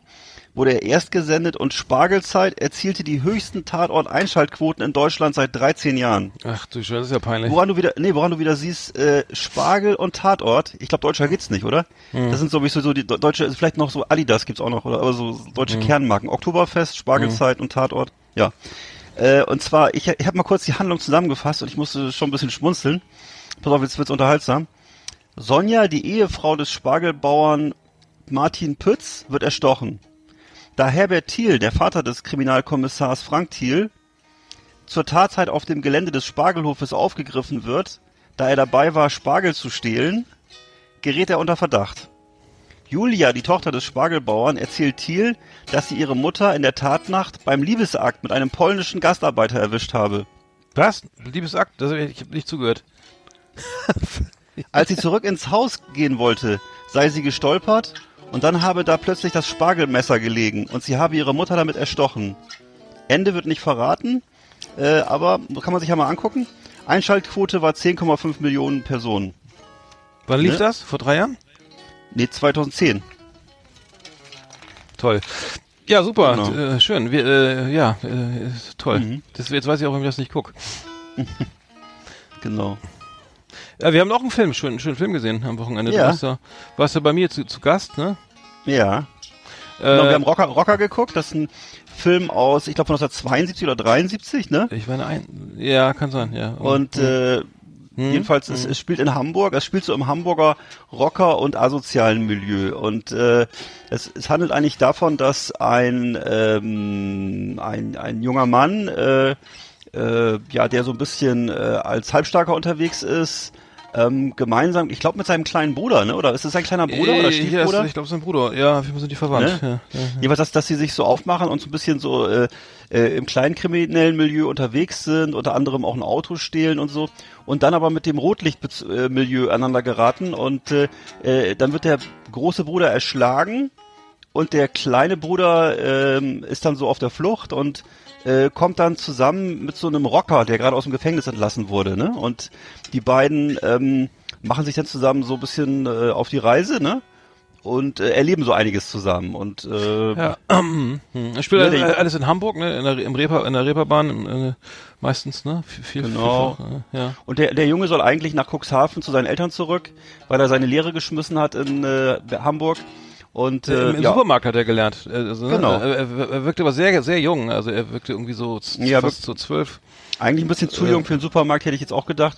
wurde er erst gesendet und Spargelzeit erzielte die höchsten Tatort-Einschaltquoten in Deutschland seit 13 Jahren. Ach du Scheiße, das ist ja peinlich. Woran du wieder, nee, woran du wieder siehst, äh, Spargel und Tatort. Ich glaube, deutscher geht's nicht, oder? Hm. Das sind sowieso so die de- deutsche, also vielleicht noch so Adidas gibt's auch noch, oder? Aber so deutsche Hm. Kernmarken. Oktoberfest, Spargelzeit und Tatort. Ja. Äh, und zwar, ich, ich habe mal kurz die Handlung zusammengefasst und ich musste schon ein bisschen schmunzeln. Pass auf, jetzt wird's unterhaltsam. Sonja, die Ehefrau des Spargelbauern Martin Pütz, wird erstochen. Da Herbert Thiel, der Vater des Kriminalkommissars Frank Thiel, zur Tatzeit auf dem Gelände des Spargelhofes aufgegriffen wird, da er dabei war, Spargel zu stehlen, gerät er unter Verdacht. Julia, die Tochter des Spargelbauern, erzählt Thiel, dass sie ihre Mutter in der Tatnacht beim Liebesakt mit einem polnischen Gastarbeiter erwischt habe. Was? Liebesakt? Das ich habe nicht zugehört. Als sie zurück ins Haus gehen wollte, sei sie gestolpert und dann habe da plötzlich das Spargelmesser gelegen und sie habe ihre Mutter damit erstochen. Ende wird nicht verraten, äh, aber kann man sich ja mal angucken. Einschaltquote war 10,5 Millionen Personen. Wann lief Ne? das? Vor drei Jahren? Nee, 2010. Toll. Ja, super. Genau. Äh, schön. Wir, äh, ja, äh, toll. Mhm. Das, jetzt weiß ich auch, warum ich das nicht guck. Genau. Ja, wir haben auch einen Film, schönen, schönen Film gesehen am Wochenende. Ja. Du warst ja, warst ja bei mir zu, zu Gast, ne? Ja. Äh, Genau, wir haben Rocker, Rocker geguckt. Das ist ein Film aus, ich glaube von 1972 oder 73, ne? ich meine ein, ja, kann sein, ja. Und äh, Mhm. jedenfalls, es, es spielt in Hamburg, es spielt so im Hamburger Rocker- und asozialen Milieu. Und äh, es, es handelt eigentlich davon, dass ein, ähm, ein, ein junger Mann, äh, äh, ja, der so ein bisschen äh, als Halbstarker unterwegs ist, ähm, gemeinsam, ich glaube mit seinem kleinen Bruder, ne? Oder ist es sein kleiner Bruder Äh, oder hier ist- Stiefbruder? ich glaube, sein Bruder. Ja, Fall sind die verwandt. Ne? Ja, ja. Jedenfalls, dass, dass sie sich so aufmachen und so ein bisschen so äh, äh, im kleinen kriminellen Milieu unterwegs sind, unter anderem auch ein Auto stehlen und so, und dann aber mit dem Rotlichtmilieu aneinander geraten und äh, äh, dann wird der große Bruder erschlagen und der kleine Bruder ähm, ist dann so auf der Flucht und äh, kommt dann zusammen mit so einem Rocker, der gerade aus dem Gefängnis entlassen wurde, ne? Und die beiden ähm, machen sich dann zusammen so ein bisschen äh, auf die Reise, ne? Und äh, erleben so einiges zusammen und äh, Ja, ich spiele Ne, der- alles in Hamburg, ne, in der, im Reeper, in der Reeperbahn, äh, meistens, ne, viel, viel, Genau. vielfach, äh, ja. Und der, der Junge soll eigentlich nach Cuxhaven zu seinen Eltern zurück, weil er seine Lehre geschmissen hat in äh, Hamburg. Und äh, Im, im ja, Supermarkt hat er gelernt. Äh, Also, ne, Genau. Er, er, wirkte aber sehr, sehr jung. Also er wirkte irgendwie so Ja, fast so zwölf. eigentlich ein bisschen zu äh, jung für den Supermarkt, hätte ich jetzt auch gedacht.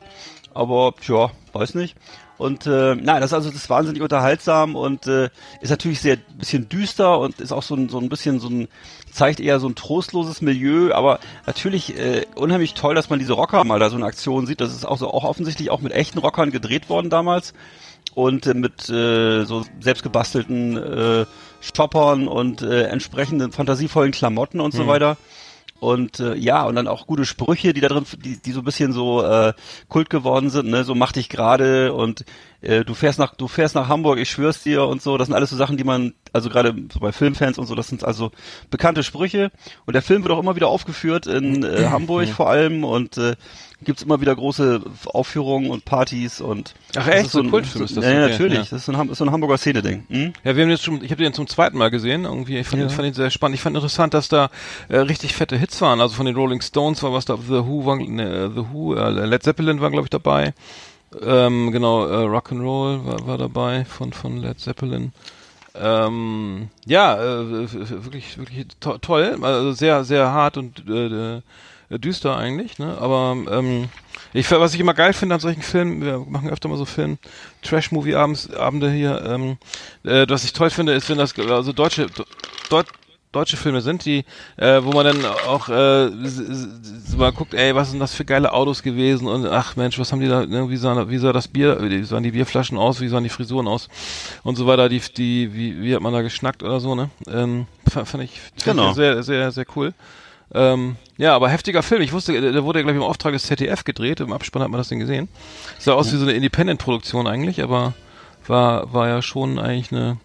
Aber tja, weiß nicht. Und äh, nein, das ist also das ist wahnsinnig unterhaltsam und äh, ist natürlich sehr bisschen düster und ist auch so ein, so ein bisschen so ein zeigt eher so ein trostloses Milieu, aber natürlich äh, unheimlich toll, dass man diese Rocker mal da so in Aktion sieht. Das ist auch so auch offensichtlich auch mit echten Rockern gedreht worden damals und äh, mit äh, so selbstgebastelten äh, Shoppern und äh, entsprechenden fantasievollen Klamotten und so weiter. Und äh, ja, und dann auch gute Sprüche, die da drin, die, die so ein bisschen so äh, Kult geworden sind, ne, so mach dich gerade und äh, du fährst nach, du fährst nach Hamburg, ich schwör's dir und so. Das sind alles so Sachen, die man, also gerade so bei Filmfans und so, das sind also bekannte Sprüche. Und der Film wird auch immer wieder aufgeführt in äh, Hamburg vor allem und äh, gibt's immer wieder große Aufführungen und Partys und Ach, echt? So ein Kultfilm ist das? Ja, ja, Okay, natürlich. ja. Das ist so ein, ist so ein Hamburger Szene-Ding. Hm? Ja, wir haben jetzt schon, ich habe den zum zweiten Mal gesehen. Irgendwie, ich fand, Ja. ich fand ihn sehr spannend. Ich fand interessant, dass da äh, richtig fette Hits waren. Also von den Rolling Stones war was da, The Who war, ne, The Who, äh, Led Zeppelin war glaube ich dabei. Ähm, genau, äh, Rock'n'Roll war, war dabei von von Led Zeppelin. Ähm, ja, äh, wirklich, wirklich to toll. Also sehr, sehr hart und äh, äh, düster eigentlich, ne? Aber ähm, ich, was ich immer geil finde an solchen Filmen, wir machen öfter mal so Film, Trash-Movie-Abends, Abende hier, ähm, äh, was ich toll finde, ist, wenn das also deutsche Deut deutsche Filme sind, die, äh, wo man dann auch äh, mal guckt, ey, was sind das für geile Autos gewesen und ach Mensch, was haben die da, ne, wie sah, wie sah das Bier, wie sahen die Bierflaschen aus, wie sahen die Frisuren aus und so weiter, die, die, wie, wie hat man da geschnackt oder so, ne? Ähm, fand, ich, fand Genau. ich sehr, sehr, sehr cool. Ähm, ja, aber heftiger Film. Ich wusste, der wurde, glaube ich, im Auftrag des ZDF gedreht. Im Abspann hat man das Ding gesehen. Sah aus wie so eine Independent-Produktion eigentlich, aber war, war ja schon eigentlich eine,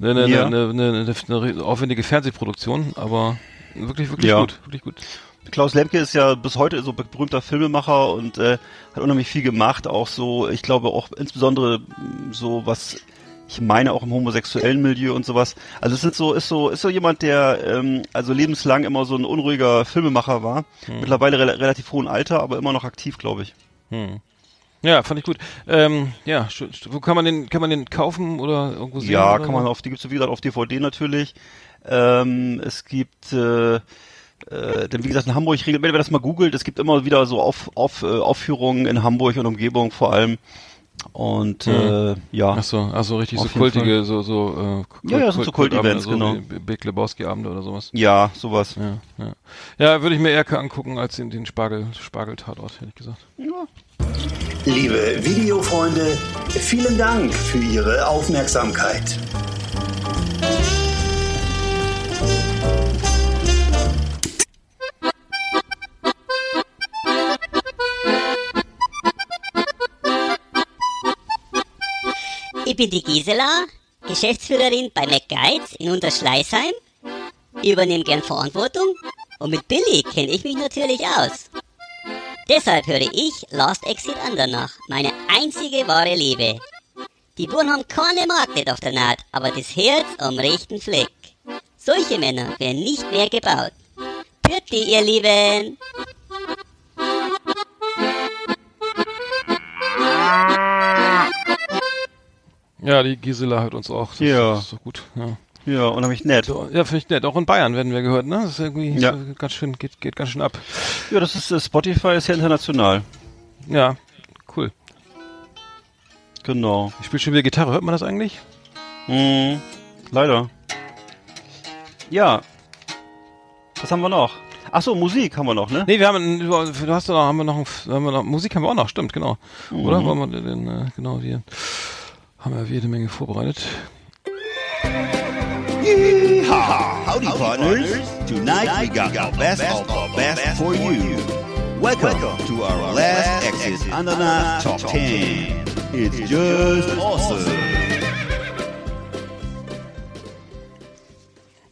eine, Ja. eine, eine, eine, aufwendige Fernsehproduktion, aber wirklich, wirklich Ja. gut. Wirklich gut. Klaus Lemke ist ja bis heute so be- berühmter Filmemacher und äh, hat unheimlich viel gemacht, auch so, ich glaube auch insbesondere so was ich meine auch im homosexuellen Milieu und sowas. Also es ist so, ist so, ist so jemand, der ähm, also lebenslang immer so ein unruhiger Filmemacher war. Mittlerweile rela relativ hohen Alter, aber immer noch aktiv, glaube ich. Hm. Ja, fand ich gut. Ähm, ja, wo kann man den, kann man den kaufen oder irgendwo sehen? Ja, kann man auf, die gibt's wie gesagt auf DVD natürlich. Ähm, es gibt äh, äh, denn wie gesagt in Hamburg, wenn ihr das mal googelt, es gibt immer wieder so auf, auf, äh, Aufführungen in Hamburg und Umgebung vor allem. Und äh, ja, Ach so, ach so richtig Auf so kultige, so so äh, Ja, ja, sind so Kult-Events, so genau. wie Big Lebowski Abende oder sowas. ja, sowas. Ja, ja. Ja, würde ich mir eher angucken als den, den Spargel, Spargel-Tatort, hätte ich gesagt. Liebe Videofreunde, vielen Dank für Ihre Aufmerksamkeit. Ich bin die Gisela, Geschäftsführerin bei McGuides in Unterschleißheim. Ich übernehme gern Verantwortung und mit Billy kenne ich mich natürlich aus. Deshalb höre ich Last Exit Andernach, meine einzige wahre Liebe. Die Buren haben keine nicht auf der Naht, aber das Herz am rechten Fleck. Solche Männer werden nicht mehr gebaut. Pürti, ihr Lieben! Ja, die Gisela hört uns auch. Das Ja. ist so gut. Ja, Ja, unheimlich nett. ja finde ich nett. Auch in Bayern werden wir gehört, ne? Das ist irgendwie Ja. so ganz schön, geht, geht ganz schön ab. Ja, das ist äh, Spotify ist ja international. Ja, cool. Genau. Ich spiele schon wieder Gitarre. Hört man das eigentlich? Mhm. Leider. Ja. Was haben wir noch? Ach so, Musik haben wir noch, ne? Nee, wir haben, du hast doch noch, haben wir noch, haben wir noch, Musik haben wir auch noch, stimmt, genau. Mhm. Oder? Wollen wir den, äh, genau, hier haben wir jede Menge vorbereitet. Howdy, partners. Tonight we got the best of the best for you. Welcome to our last exit Ananas Top 10. It's just awesome.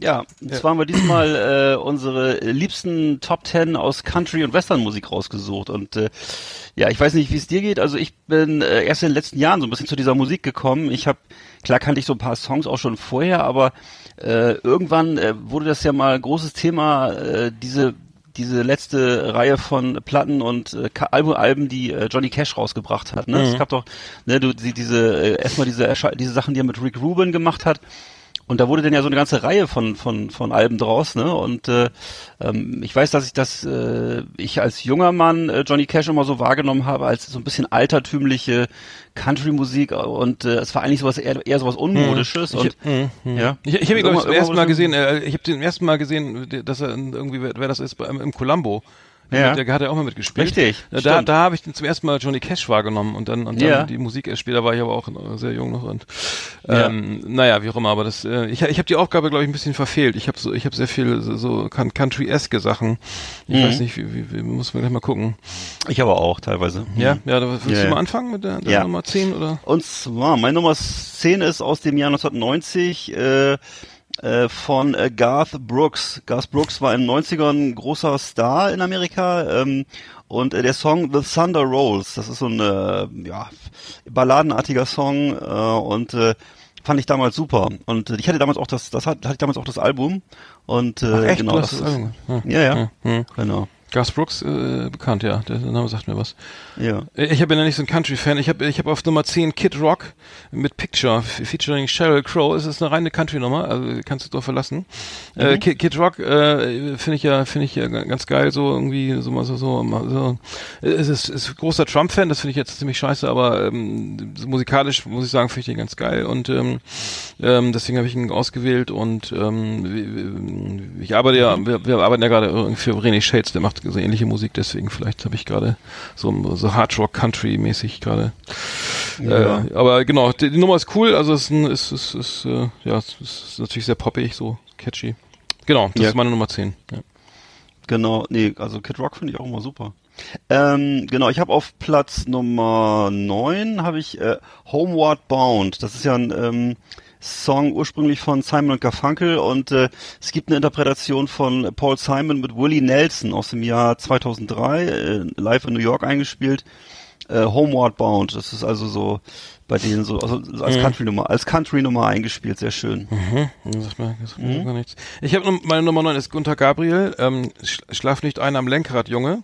Ja, und zwar haben wir diesmal äh, unsere liebsten Top 10 aus Country- und Westernmusik rausgesucht. Und äh, ja, ich weiß nicht, wie es dir geht. Also ich bin äh, erst in den letzten Jahren so ein bisschen zu dieser Musik gekommen. Ich habe, klar kannte ich so ein paar Songs auch schon vorher, aber äh, irgendwann äh, wurde das ja mal großes Thema, äh, diese diese letzte Reihe von Platten und äh, Album, Alben, die äh, Johnny Cash rausgebracht hat. Ne? Es gab doch ne, du, die, diese äh, erstmal diese diese Sachen, die er mit Rick Rubin gemacht hat. Und da wurde dann ja so eine ganze Reihe von von von Alben draus, ne? Und äh, ähm, ich weiß, dass ich das äh, ich als junger Mann äh, Johnny Cash immer so wahrgenommen habe als so ein bisschen altertümliche Country-Musik und äh, es war eigentlich sowas eher, eher sowas unmodisches und ja. Ich, ich habe ihn, glaube ich, zum ersten Mal gesehen, äh, ich habe den ersten Mal gesehen, dass er irgendwie, wer, wer das ist, im Columbo. Ja. Der hat ja auch mal mitgespielt. Richtig, Da, stimmt. da habe ich zum ersten Mal Johnny Cash wahrgenommen und dann, und dann Ja. die Musik erst später war ich aber auch sehr jung noch und Ja. ähm, naja, wie auch immer, aber das, äh, ich, ich habe die Aufgabe, glaube ich, ein bisschen verfehlt. Ich habe so, ich habe sehr viel so, so Coun- Country-eske Sachen. Ich Mhm. weiß nicht, wie, wie, wie muss man gleich mal gucken. Ich aber auch teilweise. Ja, ja, da willst Ja, du ja. mal anfangen mit der, der Ja. Nummer 10 oder? Und zwar, meine Nummer 10 ist aus dem Jahr 1990. Äh, äh, von äh, Garth Brooks. Garth Brooks war in den 90ern ein großer Star in Amerika ähm, und äh, der Song The Thunder Rolls, das ist so ein äh, ja, balladenartiger Song äh, und äh, fand ich damals super und äh, ich hatte damals auch das das hat, hatte ich damals auch das Album und äh, Ach, echt? genau das hast ist, das Album? Hm. ja ja Hm, hm. genau Gus Brooks, äh, bekannt, ja. Der Name sagt mir was. ja Äh, Ich bin ja nicht so ein Country-Fan. Ich habe ich hab auf Nummer 10 Kid Rock mit Picture featuring Sheryl Crow. Es ist eine reine Country-Nummer, also kannst du doch verlassen. Äh, Kid, Kid Rock äh, finde ich ja finde ich ja ga- ganz geil, so irgendwie so mal so so. so. Äh, Es ist, ist großer Trump-Fan, das finde ich jetzt ziemlich scheiße, aber ähm, musikalisch muss ich sagen, finde ich den ganz geil und ähm, ähm, deswegen habe ich ihn ausgewählt und ähm, ich arbeite ja, wir, wir arbeiten ja gerade irgendwie für René Shades, der macht so ähnliche Musik, deswegen vielleicht habe ich gerade so, so Hard Rock Country mäßig gerade. Ja. Äh, aber genau, die, die Nummer ist cool, also es ist, ein, ist, ist, ist äh, ja, es ist natürlich sehr poppig, so catchy. Genau, das Ja. ist meine Nummer 10. Ja. Genau, nee, also Kid Rock finde ich auch immer super. Ähm, genau, ich habe auf Platz Nummer 9 habe ich äh, Homeward Bound. Das ist ja ein ähm, Song ursprünglich von Simon und Garfunkel und äh, es gibt eine Interpretation von Paul Simon mit Willie Nelson aus dem Jahr 2003, äh, live in New York eingespielt. Äh, Homeward Bound, das ist also so bei denen so also als Country-Nummer, als Country-Nummer eingespielt, sehr schön. Das sagt mir, das sagt mir gar nichts. Ich habe meine Nummer 9 ist Gunter Gabriel, ähm, Sch Schlaf nicht ein am Lenkrad, Junge.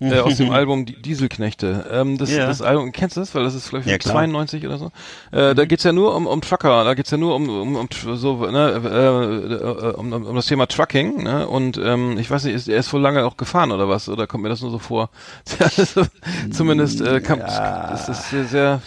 Äh, aus dem Album Die Dieselknechte. Ähm, das, Ja. das Album, kennst du das? Weil das ist vielleicht Ja, klar. 92 oder so. Äh, Da geht's ja nur um, um Trucker, da geht's ja nur um, um, um so, ne, äh, äh, um, um um das Thema Trucking, ne? Und ähm, ich weiß nicht, ist, er ist wohl lange auch gefahren oder was? Oder kommt mir das nur so vor? Zumindest äh, kam, das ist sehr, sehr,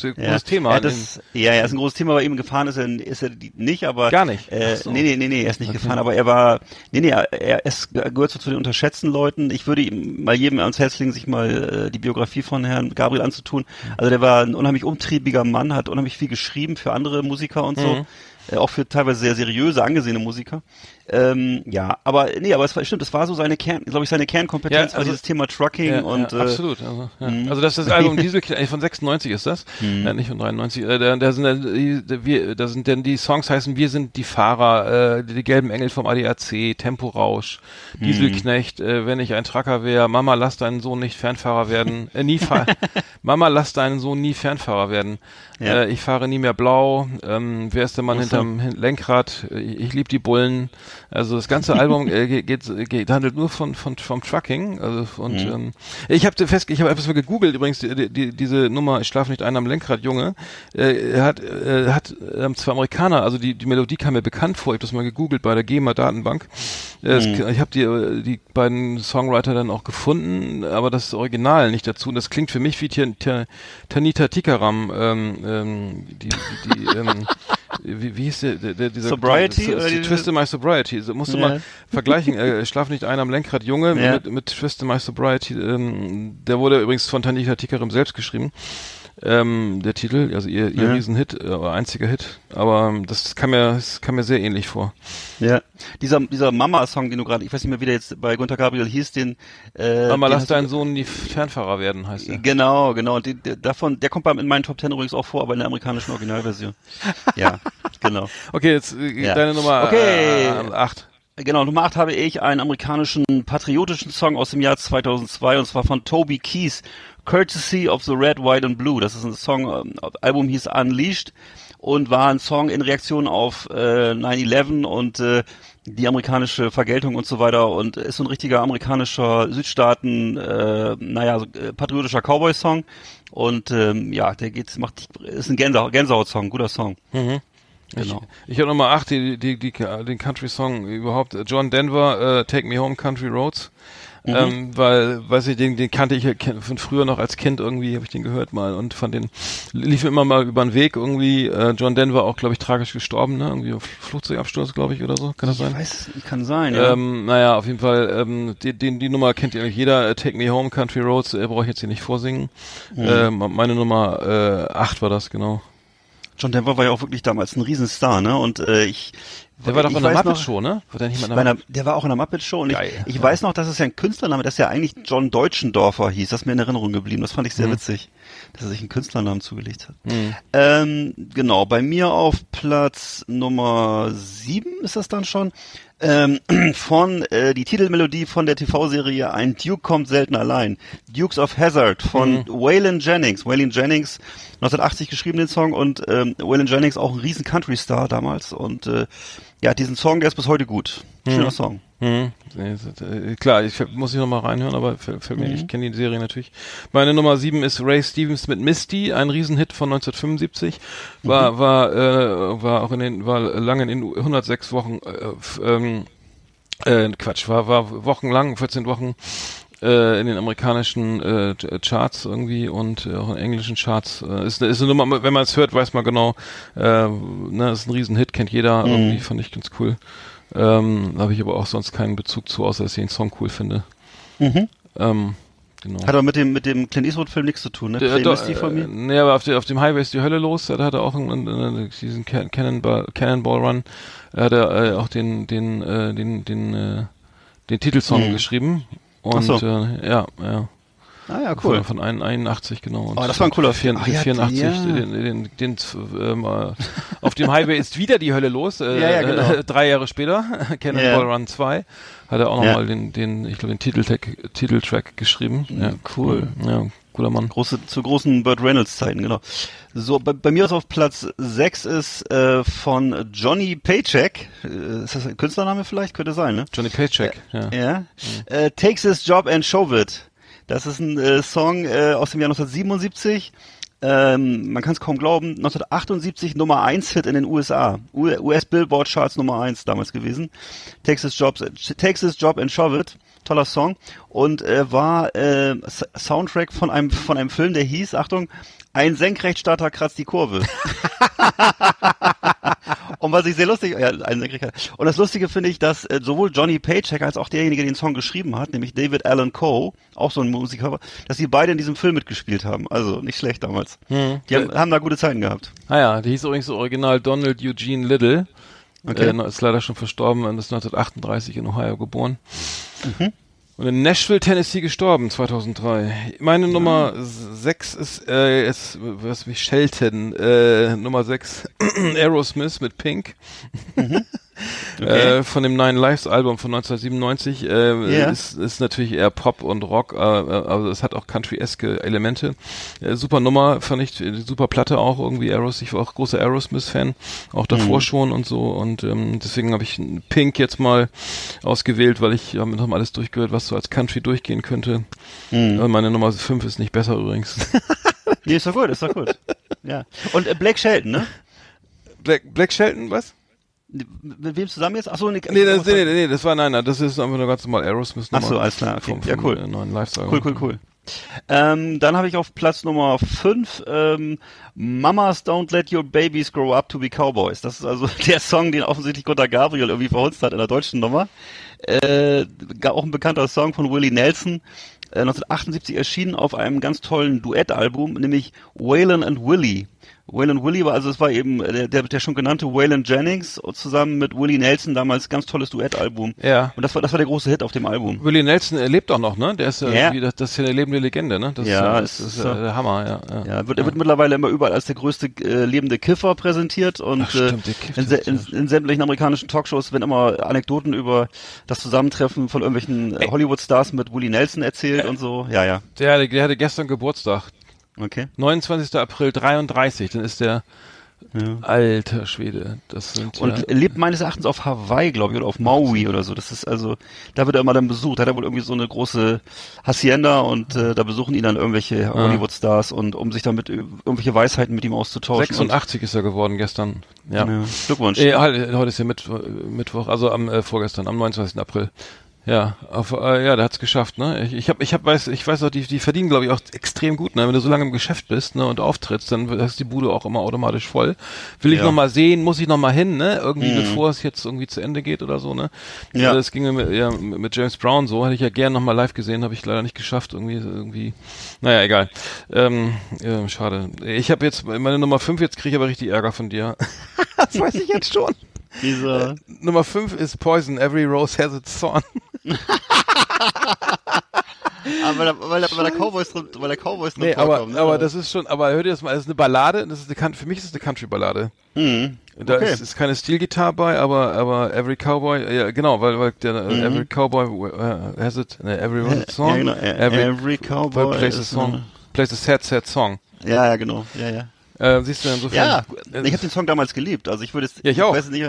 sehr großes Thema. Ja, das, ja, ja, ist ein großes Thema, bei ihm gefahren ist er, ist er nicht, aber Gar nicht? Äh, so. Nee, nee, nee, nee, er ist nicht gefahren, aber er war, nee, nee, er, er ist, er gehört so zu den unterschätzten Leuten. Ich würde ihm mal jedem ans Herz legen, sich mal äh, die Biografie von Herrn Gabriel anzutun. Also der war ein unheimlich umtriebiger Mann, hat unheimlich viel geschrieben für andere Musiker und Mhm. so. Äh, auch für teilweise sehr seriöse, angesehene Musiker. Ähm, ja, aber nee, aber es war, stimmt, es war so seine Kern, glaube ich, seine Kernkompetenz Ja, war also- dieses Thema Trucking Ja, und ja, äh, absolut. Also, ja. also das ist das Album Diesel äh, von 96 ist das, äh, nicht von 93. Äh, da, da sind äh, wir, da sind denn die Songs heißen Wir sind die Fahrer, äh, die, gelben Engel vom ADAC, Temporausch, Dieselknecht, äh, wenn ich ein Trucker wäre, Mama lass deinen Sohn nicht Fernfahrer werden, äh, nie fahr Mama lass deinen Sohn nie Fernfahrer werden. Ja. Äh, ich fahre nie mehr blau. Ähm, wer ist der Mann so. hinterm Hin- Lenkrad? Äh, Ich lieb die Bullen. Also das ganze Album äh, geht, geht, handelt nur von von vom Trucking. Also und Mhm. ähm, ich habe fest, ich habe etwas mal gegoogelt übrigens die, die, diese Nummer. Ich schlafe nicht ein am Lenkrad, Junge. Äh, er hat äh, hat ähm, zwei Amerikaner. Also die die Melodie kam mir bekannt vor. Ich habe das mal gegoogelt bei der GEMA Datenbank. Äh, es- Mhm. Ich habe die äh, die beiden Songwriter dann auch gefunden, aber das Original nicht dazu. Und das klingt für mich wie Tan- Tan- Tanita Tikaram. Ähm, ähm, die die, die ähm, wie, wie hieß der, der, der dieser Sobriety die, oder die, diese- Twist in My Sobriety. So, musst du Ja. mal vergleichen. Äh, Schlaf nicht ein am Lenkrad, Junge, Ja. mit, mit Twist in My Sobriety. Ähm, der wurde übrigens von Tanita Tikaram selbst geschrieben. Ähm, der Titel, also ihr, ihr Ja. Riesenhit, äh, einziger Hit. Aber das kam mir, das kam mir sehr ähnlich vor. Ja, dieser dieser Mama-Song, den du gerade, ich weiß nicht mehr, wie der jetzt bei Gunter Gabriel hieß, den äh, Mama, den lass deinen Sohn nie Fernfahrer werden, heißt er. Genau, genau. Und den, der, davon, der kommt in meinen Top Ten übrigens auch vor, aber in der amerikanischen Originalversion. ja, genau. Okay, jetzt äh, Ja. deine Nummer Okay. äh, acht. Genau, Nummer 8 habe ich einen amerikanischen patriotischen Song aus dem Jahr 2002 und zwar von Toby Keith, Courtesy of the Red, White and Blue. Das ist ein Song, ähm, Album hieß Unleashed und war ein Song in Reaktion auf äh, 9-11 und äh, die amerikanische Vergeltung und so weiter und ist so ein richtiger amerikanischer Südstaaten, äh, naja, so, äh, patriotischer Cowboy-Song und ähm, ja, der geht, macht, ist ein Gänsehaut- Gänsehaut-Song, guter Song. Genau. Ich, ich habe Nummer 8, die, die, die, den Country-Song überhaupt. John Denver, äh, Take Me Home Country Roads. Mhm. Ähm, weil, weiß ich, den, den kannte ich von früher noch als Kind irgendwie, habe ich den gehört mal und fand den, lief mir immer mal über den Weg irgendwie. Äh, John Denver auch, glaube ich, tragisch gestorben, ne? Irgendwie auf Flugzeugabsturz, glaube ich, oder so. Kann das sein? Ich weiß, kann sein, ja. Ähm, naja, auf jeden Fall, ähm, die, die, die Nummer kennt ja eigentlich jeder, äh, Take Me Home, Country Roads, äh, brauche ich jetzt hier nicht vorsingen. Mhm. Ähm, meine Nummer äh, 8 war das, genau. John Denver war ja auch wirklich damals ein Riesenstar, ne? Und äh, ich Der war doch in der weiß Muppet noch- Show, ne? War der nicht mal in der war auch in der Muppet Show und ich, Geil. ich weiß noch, dass es ja ein Künstlername, dass er eigentlich John Deutschendorfer hieß. Das ist mir in Erinnerung geblieben. Das fand ich sehr Mhm. witzig, dass er sich einen Künstlernamen zugelegt hat. Ähm, genau, bei mir auf Platz Nummer sieben ist das dann schon. Ähm, von äh, die Titelmelodie von der TV-Serie Ein Duke kommt selten allein. Dukes of Hazard von Mhm. Waylon Jennings. Waylon Jennings 1980 geschrieben den Song und ähm, Waylon Jennings auch ein riesen Country-Star damals und äh, ja, diesen Song, der ist bis heute gut. Schöner Song. Hm, das- äh, klar, ich muss ich noch mal reinhören, aber fällt, fällt mir, Mhm. ich kenne die Serie natürlich. Meine Nummer sieben ist Ray Stevens mit Misty, ein Riesenhit von 1975. War Mhm. war äh, war auch in den war lange in den 106 Wochen äh, ähm, äh, Quatsch, war war wochenlang, 14 Wochen äh, in den amerikanischen äh, Ch- Charts irgendwie und äh, auch in englischen Charts. Äh, ist, ist eine Nummer, wenn man es hört, weiß man genau, äh, ne, ist ein Riesenhit, kennt jeder. Mhm. Irgendwie fand ich ganz cool. Ähm, da habe ich aber auch sonst keinen Bezug zu, außer dass ich den Song cool finde. Mhm. Ähm, genau. Hat aber mit dem mit dem Clint Eastwood Film nichts zu tun, ne? Der- Play doch, Misty von äh, mir. Nee, aber auf, der, auf dem Highway ist die Hölle los. Da hat er auch einen, einen, diesen Can- Cannonball, Cannonball Run. Da hat er äh, auch den, den, äh, den, den, äh, den Titelsong Mhm. geschrieben. Und so. äh, ja, ja. Ah ja, cool. Von, von ein- 81, genau. Und Oh, das war ein cooler Film. Ach ja, 84, ja. den, den, den, ähm, äh, auf dem Highway ist wieder die Hölle los. Äh, Ja, ja, genau. äh, drei Jahre später, Cannonball. Run 2, hat er auch nochmal den, den, ich glaube, den Titeltrack, Titeltrack geschrieben. Ja, cool. Ja, cooler Mann. Große, zu großen Burt Reynolds Zeiten, genau. So, bei, bei mir ist auf Platz 6 ist äh, von Johnny Paycheck. Äh, ist das ein Künstlername vielleicht? Könnte sein, ne? Johnny Paycheck, ja. Ja. Äh, Takes his job and show it. Das ist ein äh, Song äh, aus dem Jahr 1977. Ähm, man kann es kaum glauben, 1978 Nummer 1 Hit in den USA. US Billboard Charts Nummer 1 damals gewesen. Takes his, job, Takes his job and shove it. Toller Song. Und äh, war äh, Soundtrack von einem, von einem Film, der hieß, Achtung, ein Senkrechtstarter kratzt die Kurve. Und was ich sehr lustig, ja, ein Senkrechtstarter. Und das Lustige finde ich, dass äh, sowohl Johnny Paycheck als auch derjenige, der den Song geschrieben hat, nämlich David Allen Coe, auch so ein Musiker, dass sie beide in diesem Film mitgespielt haben. Also nicht schlecht damals. Die haben, haben da gute Zeiten gehabt. Ah ja, die hieß übrigens so original Donald Eugene Little. Okay. Äh, ist leider schon verstorben und ist 1938 in Ohio geboren. Mhm. Und in Nashville, Tennessee gestorben, 2003. Meine Nummer 6 ist, äh, ist, was mich Shelton, äh, Nummer 6, Aerosmith mit Pink. Mhm. Äh, von dem Nine Lives Album von 1997 äh, Ja. ist, ist natürlich eher Pop und Rock, äh, also es hat auch Country-eske Elemente. Äh, super Nummer, fand ich, äh, super Platte auch irgendwie Aeros, ich war auch großer Aerosmith-Fan, auch davor Mhm. schon und so und ähm, deswegen habe ich Pink jetzt mal ausgewählt, weil ich habe noch mal alles durchgehört, was so als Country durchgehen könnte. Mhm. Äh, Meine Nummer 5 ist nicht besser übrigens. Nee, ist doch gut, ist doch gut. Ja. Und äh, Black Shelton, ne? Black, Black Shelton, was? Mit wem zusammen jetzt? Achso, nee, Nee, das, nee, nee, nee, das war nein, nein, das ist einfach nur ganz normal Aerosmith Ach Nummer so, alles klar, okay. vom, Ja, vom, cool. äh, neuen Lifestyle. Cool, cool, cool. Ähm, dann habe ich auf Platz Nummer 5 ähm, Mamas Don't Let Your Babies Grow Up to Be Cowboys. Das ist also der Song, den offensichtlich Gunter Gabriel irgendwie verhunzt hat in der deutschen Nummer. Äh, auch ein bekannter Song von Willie Nelson. Äh, 1978 erschienen auf einem ganz tollen Duettalbum, nämlich Waylon and Willie. Waylon Willie war, also es war eben äh, der, der, der schon genannte Waylon Jennings zusammen mit Willie Nelson damals ganz tolles Duettalbum. Ja. Und das war, das war der große Hit auf dem Album. Willie Nelson lebt auch noch, ne? Der ist ja, Ja. das, das ist ja eine lebende Legende, ne? Das Ja, ist, das es ist ist ja der Hammer, ja. ja. Ja, wird, er wird mittlerweile immer überall als der größte äh, lebende Kiffer präsentiert und Ach, stimmt, der äh, in, ja in, in sämtlichen amerikanischen Talkshows werden immer Anekdoten über das Zusammentreffen von irgendwelchen äh, Hollywood-Stars mit Willie Nelson erzählt und so. Ja, ja. Der, der hatte gestern Geburtstag. Okay. 29. April 33, dann ist der Ja. alter Schwede. Das sind Und ja, lebt meines Erachtens auf Hawaii, glaube ich, oder auf Maui oder so. Das ist also, da wird er immer dann besucht. Da hat er wohl irgendwie so eine große Hacienda und äh, da besuchen ihn dann irgendwelche Ah. Hollywood-Stars und um sich damit irgendwelche Weisheiten mit ihm auszutauschen. 86 ist er geworden gestern. Ja. Ja. Glückwunsch. Äh, heute ist ja Mitt Mittwoch, also am äh, vorgestern, am 29. April. Ja, auf, äh, ja, der hat's geschafft, ne? Ich, ich hab, ich hab, weiß, ich weiß auch, die, die verdienen, glaube ich, auch extrem gut, ne? Wenn du so lange im Geschäft bist, ne, und auftrittst, dann ist die Bude auch immer automatisch voll. Will ich Ja. noch mal sehen, muss ich noch mal hin, ne? Irgendwie, Mhm. bevor es jetzt irgendwie zu Ende geht oder so, ne? Ja. Das ging mir mit, ja, mit James Brown so, hätte ich ja gern noch mal live gesehen, habe ich leider nicht geschafft, irgendwie, irgendwie. Naja, egal. Ähm, ja, schade. Ich habe jetzt meine Nummer 5, jetzt kriege ich aber richtig Ärger von dir. das weiß ich jetzt schon. Dieser, Nummer 5 ist Poison, Every Rose Has Its Thorn. weil, der, weil, weil der Cowboys drin, weil der Cowboys drin Nee, aber, vorkommen, ne? aber das ist schon, aber hört ihr das mal, das ist eine Ballade, das ist eine, für mich ist es eine Country-Ballade. Mhm. Da Okay. ist, ist keine Steel-Gitarre bei, aber, aber Every Cowboy, ja, genau, weil, weil der, äh, Every Cowboy uh, has it, ne, Every Song. Mhm. Ja, genau, e- every cowboy plays a song, plays a sad, sad song. Ja, ja, genau. Ja, ja. Äh, siehst du insofern. Ja, äh, ich habe den Song damals geliebt. Also ich würde es. Ja, ich auch. Weiß nicht,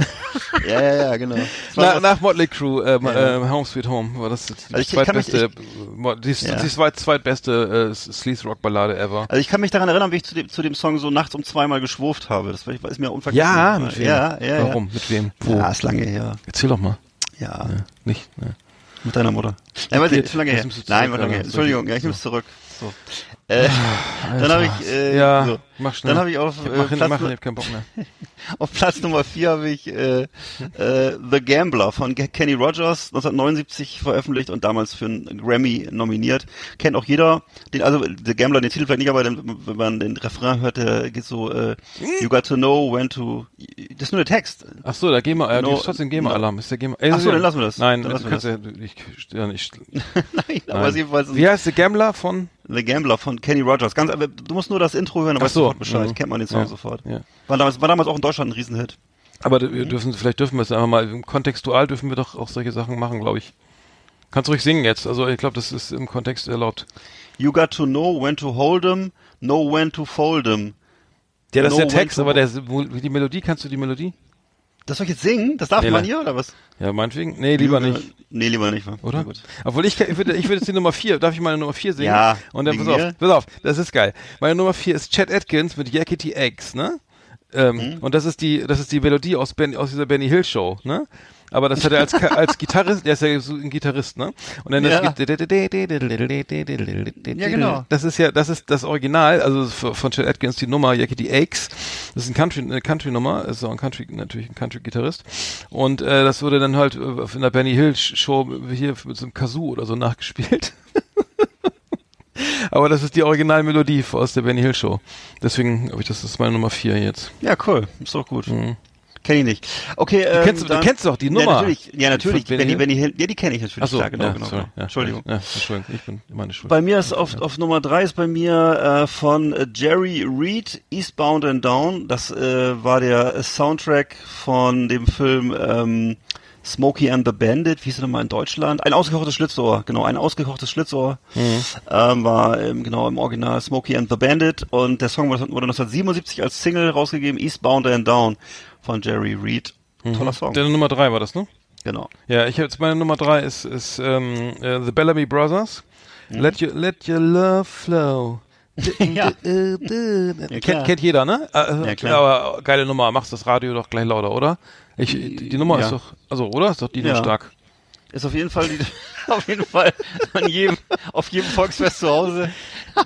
ja, ja, ja, genau. Na, nach Motley Crue, äh, Ja. äh, Home Sweet Home, war das die Also ich zweitbeste, Mo- die, Ja. die zweit, zweitbeste äh, Sleaze Rock Ballade ever. also ich kann mich daran erinnern, wie ich zu dem, zu dem Song so nachts um zweimal geschwurft habe. Das ist mir unvergessen. Ja, mit wem? Ja, ja, Warum? Mit wem? Wo? Ja. ja, ist lange her. Erzähl doch mal. Ja, Nicht? Ne. mit deiner Mutter. Nein, weiß nicht, ist lange her. Nein, war lange her. Entschuldigung, ja, ich nehme es zurück. So. Äh, dann habe ich, äh, ja, so. mach schnell. Dann habe ich auf, ich äh, mach, hin, Platz, mach, ich hab keinen Bock mehr. auf Platz Nummer 4 habe ich äh, äh, The Gambler von Kenny Rogers 1979 veröffentlicht und damals für einen Grammy nominiert. Kennt auch jeder. Den, also The Gambler, den Titel vielleicht nicht, aber den, wenn man den Refrain hört, der geht so äh, You got to know when to. Das ist nur der Text. Ach so, der GEMA, äh, No, trotzdem GEMA-Alarm. Ist der GEMA, äh, Ach so, dann lassen wir das. Nein, Dann lassen wir kannst ja, ich, ja nicht. Nein, aber Nein. jedenfalls Wie heißt der Gambler von? The Gambler von Kenny Rogers. Ganz, aber du musst nur das Intro hören, du so, sofort Bescheid. mhm. Kennt man den Song Ja, sofort. ja. War damals, war damals auch in Deutschland ein Riesenhit. Aber wir dürfen, vielleicht dürfen wir es einfach mal, kontextual dürfen wir doch auch solche Sachen machen, glaube ich. Kannst ruhig singen jetzt. Also ich glaube, das ist im Kontext erlaubt. You got to know when to hold 'em, know when to fold 'em. Ja, das Know ist der Text, aber der, die Melodie, kannst du die Melodie? Das soll ich jetzt singen? Das darf Nee, man hier oder was? Ja, meinetwegen? Nee, lieber nicht. Nee, lieber nicht. wa? Oder? Gut. Obwohl ich, ich würde, ich würde jetzt die Nummer 4, darf ich meine Nummer 4 singen? Ja, Und dann, pass auf, mir. pass auf, das ist geil. Meine Nummer 4 ist Chad Atkins mit Yakety Eggs, ne? Ähm, Mhm. Und das ist die, das ist die Melodie aus, ben, aus dieser Benny Hill Show, ne? Aber das hat er als, als Gitarrist, der ist ja so ein Gitarrist, ne? Und dann Ja. das Ja, genau. Das ist ja, das ist das Original, also von Chad Atkins die Nummer Yakety Eggs. Das ist ein Country, eine Country-Nummer, ist auch ein Country, natürlich ein Country-Gitarrist. Und äh, das wurde dann halt äh, in der Benny Hill Show hier mit so einem Kazoo oder so nachgespielt. Aber das ist die Originalmelodie aus der Benny Hill Show. Deswegen habe ich das, das ist meine Nummer 4 jetzt. Ja, cool. Ist doch gut. Kenn ich nicht. Okay, ähm, Mhm. kennst du- du dann- kennst doch die Nummer. Ja, natürlich. Ja, natürlich. Benny, Benny Benny Hill. Ja, die kenne ich natürlich. Achso, Klar, genau, ja, genau. sorry. genau. Ja, Entschuldigung. Ja, Entschuldigung, ich bin meine Schuld. Bei mir ist auf, auf Nummer drei ist bei mir äh, von Jerry Reed Eastbound and Down. Das äh, war der Soundtrack von dem Film ähm, Smokey and the Bandit. Wie hieß er nochmal in Deutschland? Ein ausgekochtes Schlitzohr. Genau, ein ausgekochtes Schlitzohr ähm, war ähm, genau im Original Smokey and the Bandit. Und der Song wurde, wurde 1977 als Single rausgegeben. Eastbound and Down von Jerry Reed. Toller Song. Der Nummer 3 war das, ne? Genau. Ja, ich jetzt meine Nummer 3 ist, ist ähm, äh, The Bellamy Brothers. Let your let your love flow. Ja. kennt, kennt jeder, ne? Äh, Ja, klar. Aber geile Nummer, machst das Radio doch gleich lauter, oder? Ich, die, die Nummer Ja. ist doch, also, oder? Ist doch die Ja. stark. Ist auf jeden Fall die, auf jeden Fall an jedem, auf jedem Volksfest zu Hause.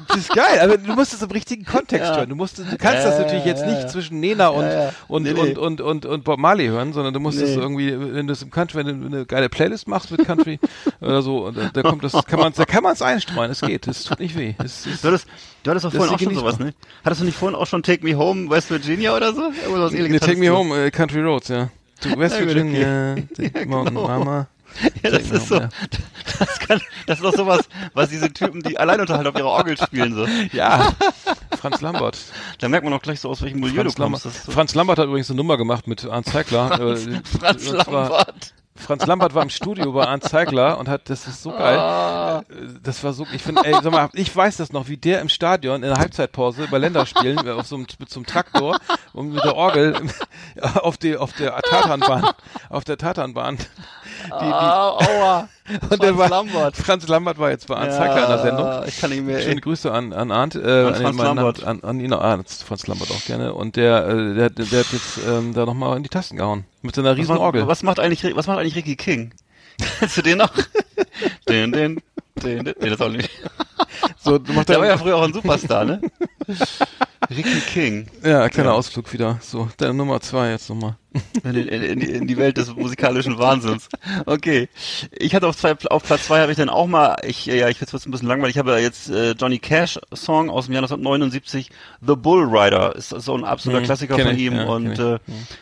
Das ist geil, aber du musst es im richtigen Kontext Ja. hören. Du musst, du kannst das Ja, natürlich jetzt ja, nicht ja. zwischen Nena und, Ja, ja. und, Nee, nee. und, und, und, und Bob Marley hören, sondern du musst es Nee. irgendwie, wenn du es im Country, wenn du eine geile Playlist machst mit Country oder so, und da, da kommt das, kann man, da kann man es einstreuen. Es geht, es tut nicht weh. Es, es, Du hattest, du hattest doch Das vorhin auch schon sowas, ne? Hattest du nicht vorhin auch schon Take Me Home West Virginia oder so? Irgendwas nee, Take Me. Home, äh, Country Roads, ja. To West Ja, Virginia, okay. Mountain genau. Mama. Ja, das ist so, das kann, das ist doch sowas, was diese Typen, die Alleinunterhalt auf ihrer Orgel spielen, so. Ja, Franz Lambert. Da merkt man auch gleich so, aus welchem Milieu Franz du Lambert. kommst. Ist so. Franz Lambert hat übrigens eine Nummer gemacht mit Arndt Zeigler. Franz, äh, Franz Lambert. Franz Lambert war im Studio bei Arndt Zeigler und hat, das ist so geil. Ah. Das war so, ich finde, ey, sag mal, ich weiß das noch, wie der im Stadion in der Halbzeitpause bei Länderspielen äh, auf so einem, mit so einem Traktor und mit der Orgel auf die, auf der Tatanbahn, auf der Tatanbahn. Die, die, Au, aua. und der Franz war, Lambert. Franz Lambert war jetzt bei Arndt Zeigler in der Sendung. Ich kann nicht mehr, Schöne ey. Grüße an, an Arndt, äh, An an, Franz Lambert. an, an ihn, ah, Franz Lambert auch gerne. Und der, äh, der, der, der hat jetzt ähm, da nochmal in die Tasten gehauen. Mit seiner riesen Orgel. was macht eigentlich, was macht eigentlich Ricky King? Kennst du den noch? den, den, den, den, nee, das auch nicht. So, du machst Der war ja früher auch ein Superstar, ne? Ricky King. Ja, kleiner Ausflug wieder. So, deine Nummer zwei jetzt nochmal. In, in, in, die Welt des musikalischen Wahnsinns. Okay. Ich hatte auf, zwei, auf Platz zwei habe ich dann auch mal, ich, ja, ich jetzt wird's ein bisschen langweilig, ich habe jetzt äh, Johnny Cash Song aus dem Jahr 1979, The Bull Rider, ist so ein absoluter Hm, Klassiker von ich, ihm ja, und äh,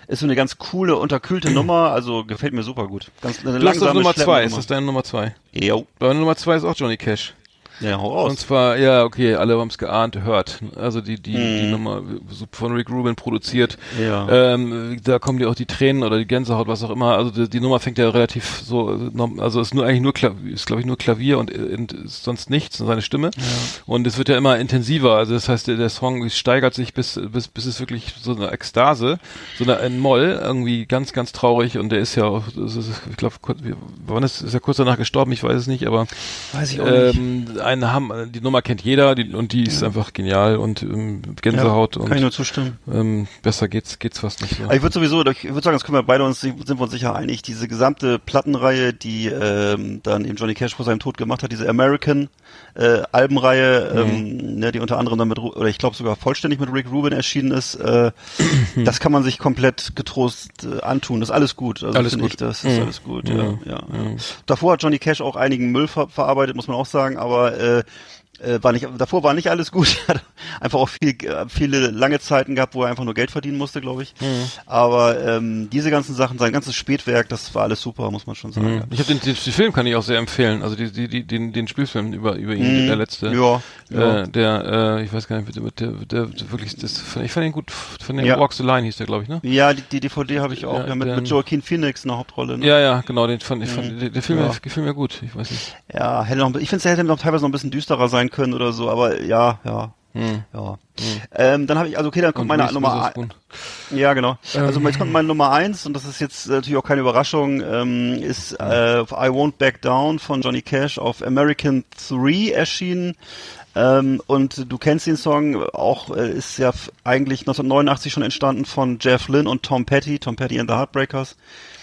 ist so eine ganz coole, unterkühlte Nummer, also gefällt mir super gut. Ganz eine Du hast auf langsame, Nummer zwei, ist das deine Nummer zwei? Jo. Deine Nummer zwei ist auch Johnny Cash. Ja, hau Und raus. zwar, ja, okay, alle haben es geahnt, hört. Also die, die, die Mhm. Nummer so von Rick Rubin produziert. Ja. Ähm, da kommen dir auch die Tränen oder die Gänsehaut, was auch immer. Also die, die Nummer fängt ja relativ so, also ist nur eigentlich nur Klavier, ist glaube ich nur Klavier und, und sonst nichts, und seine Stimme. Und es wird ja immer intensiver. Also das heißt, der, der Song steigert sich bis, bis, bis es wirklich so eine Ekstase, so eine, ein Moll, irgendwie ganz, ganz traurig. Und der ist ja auch, ist, ich glaube, wann ist, ist er kurz danach gestorben? Ich weiß es nicht, aber Weiß ich auch nicht. Einen haben, die Nummer kennt jeder die, und die ist einfach genial und ähm, Gänsehaut Kann ich nur und zustimmen. ähm, besser geht's geht's fast nicht. Aber ich würde sowieso, ich würde sagen, das können wir beide uns, sind wir uns sicher einig, diese gesamte Plattenreihe, die ähm, dann eben Johnny Cash vor seinem Tod gemacht hat, diese American äh, Albenreihe, ähm, ne, die unter anderem dann mit, oder ich glaube sogar vollständig mit Rick Rubin erschienen ist, äh, das kann man sich komplett getrost äh, antun. Das ist alles gut. Also Alles gut. ich, das ist Mhm. alles gut. Mhm. Ja, ja, ja. Davor hat Johnny Cash auch einigen Müll ver verarbeitet, muss man auch sagen, aber äh, äh, war nicht, davor war nicht alles gut. Er hat einfach auch viel, äh, viele lange Zeiten gehabt, wo er einfach nur Geld verdienen musste, glaube ich. Aber ähm, diese ganzen Sachen, sein ganzes Spätwerk, das war alles super, muss man schon sagen. ja. Ich habe den, den, den Film kann ich auch sehr empfehlen. Also die, die, die, den, den Spielfilm über über ihn, Mhm. der letzte. Ja, ja. Äh, der, äh, ich weiß gar nicht, der, der, der, der wirklich, das, ich fand ihn gut. Von den Ja. Walks the Line hieß der, glaube ich, ne? Ja, die, die DVD habe ich auch, Ja, ja, mit, dann- mit Joaquin Phoenix in der Hauptrolle. Ne? Ja, ja, genau. Den fand ich, fand, Mhm. der, der Film Ja. gefiel mir gut. Ich weiß nicht. Ja, hätte noch, ich finde, es hätte noch teilweise noch ein bisschen düsterer sein können oder so, aber ja, ja. Hm. Ja. Ähm, dann habe ich, also okay, dann kommt Und meine Nummer Witherspoon. ein. Ja, genau. Also Ähm. jetzt kommt meine Nummer eins und das ist jetzt natürlich auch keine Überraschung, ähm, ist äh, I Won't Back Down von Johnny Cash auf American 3 erschienen. Ähm, und du kennst den Song, auch äh, ist ja eigentlich 1989 schon entstanden von Jeff Lynne und Tom Petty, Tom Petty and the Heartbreakers.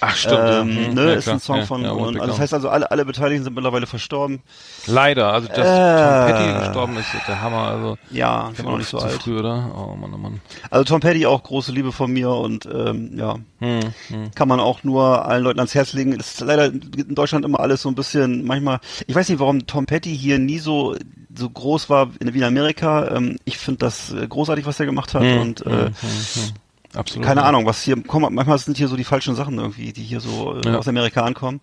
Ach, stimmt. Ähm, Hm, ne, ja, ist klar. ein Song ja, von, ja, und, das heißt also, alle, alle Beteiligten sind mittlerweile verstorben. Leider, also dass Äh. Tom Petty gestorben ist, ist der Hammer. Also Ja, der war noch nicht so alt. früh, oder? Oh Mann, oh Mann. Also Tom Petty auch große Liebe von mir und ähm, ja, Hm, hm. kann man auch nur allen Leuten ans Herz legen. Es ist leider in Deutschland immer alles so ein bisschen, manchmal, ich weiß nicht, warum Tom Petty hier nie so so groß war in- wie in Amerika. Ähm, ich finde das äh, großartig, was er gemacht hat Hm, und hm, äh, hm, hm. Absolut. keine ja. Ahnung, was hier, komm, manchmal sind hier so die falschen Sachen irgendwie, die hier so äh, Ja. aus Amerika ankommen.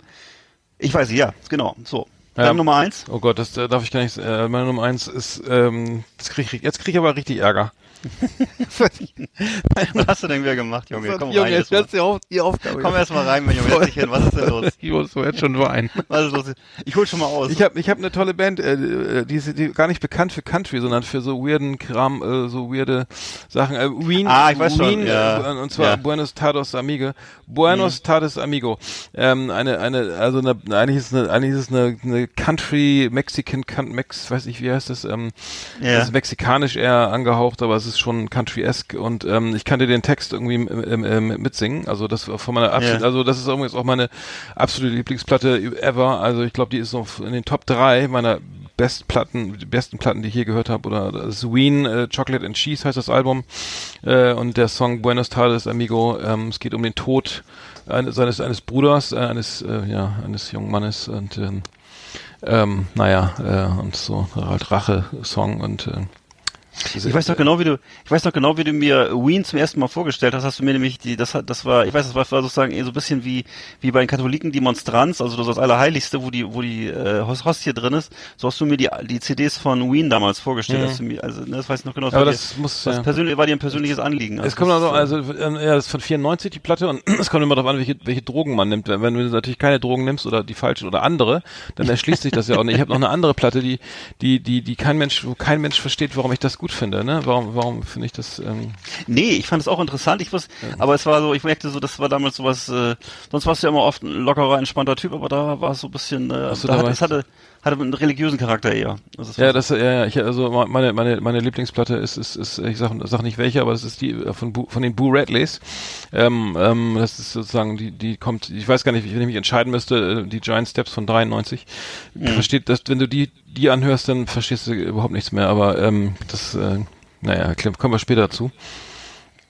Ich weiß, ja, genau, so. Ja. Dann Nummer eins. Oh Gott, das äh, darf ich gar nicht. Äh, meine Nummer eins ist, ähm, das krieg ich, jetzt krieg ich aber richtig Ärger. Was hast du denn wieder gemacht, Junge? Komm Junge, rein. jetzt wird's die, Auf die Aufgabe. Komm erst mal rein, mein Junge, dich hin. Was ist denn los? Ich muss so jetzt schon weinen. Was ist los? Ich hol schon mal aus. Ich habe ich hab eine tolle Band, äh, äh, die ist die gar nicht bekannt für Country, sondern für so weirden Kram, äh, so weirde Sachen. Äh, Wien, Ah, ich weiß schon, Wien, ja. äh, und zwar Ja. Mhm. Buenos Tardes Amigo. Buenos Tardes Amigo. Ähm, eine, eine, also eine, eigentlich ist eine, eigentlich ist es eine, eine Country, Mexican, Can- Mex, weiß ich wie heißt das, ähm, Ja. das ist mexikanisch eher angehaucht, aber es ist schon Country-esque und ähm, ich kannte den Text irgendwie ähm, mitsingen, also das von meiner absolut, Ja. also das ist übrigens auch meine absolute Lieblingsplatte ever, also ich glaube, die ist noch in den Top 3 meiner Bestplatten, die besten Platten, die ich je gehört habe, oder das Wien, äh, Chocolate and Cheese heißt das Album. Äh, und der Song Buenos Tardes Amigo, ähm, es geht um den Tod eines, seines, eines Bruders, äh, eines, äh, ja, eines jungen Mannes. Und ähm, ähm, naja, äh, und so halt Rache-Song. Und äh, Ich weiß noch genau, wie du, ich weiß noch genau, wie du mir Wien zum ersten Mal vorgestellt hast. Hast du mir nämlich die, das hat, das war, ich weiß, das war, sozusagen so ein bisschen wie, wie bei den Katholiken die Monstranz, also das Allerheiligste, wo die, wo die äh, Host- Hostie drin ist. So hast du mir die, die CDs von Wien damals vorgestellt. Mhm. Hast du mir, also, ne, das weiß ich noch genau. Aber das dir, muss, was ja. persönlich, war dir ein persönliches Anliegen. Es kommt das also, äh, also, ähm, ja, das ist von 94 die Platte und es kommt immer darauf an, welche, welche Drogen man nimmt. Wenn, wenn du natürlich keine Drogen nimmst oder die falschen oder andere, dann erschließt sich das ja auch nicht. Ich habe noch eine andere Platte, die, die, die, die kein Mensch, wo kein Mensch versteht, warum ich das gut finde, ne? Warum, warum finde ich das, ähm, Nee, ich fand es auch interessant. Ich wusste, aber es war so, ich merkte so, das war damals sowas, äh, sonst warst du ja immer oft ein lockerer, entspannter Typ, aber da war es so ein bisschen, äh, so, da da hat, es hatte, hatte einen religiösen Charakter eher. Also es war Ja, das, ja, ja, ich, also meine, meine, meine Lieblingsplatte ist, ist, ist ich sag, sag nicht welche, aber das ist die äh, von, Bu, von den Boo Radleys. Ähm, ähm, das ist sozusagen, die, die kommt, ich weiß gar nicht, wenn ich mich entscheiden müsste, äh, die Giant Steps von 93. Versteht, das, wenn du die, die anhörst, dann verstehst du überhaupt nichts mehr, aber, ähm, das, äh, Naja, kommen wir später zu.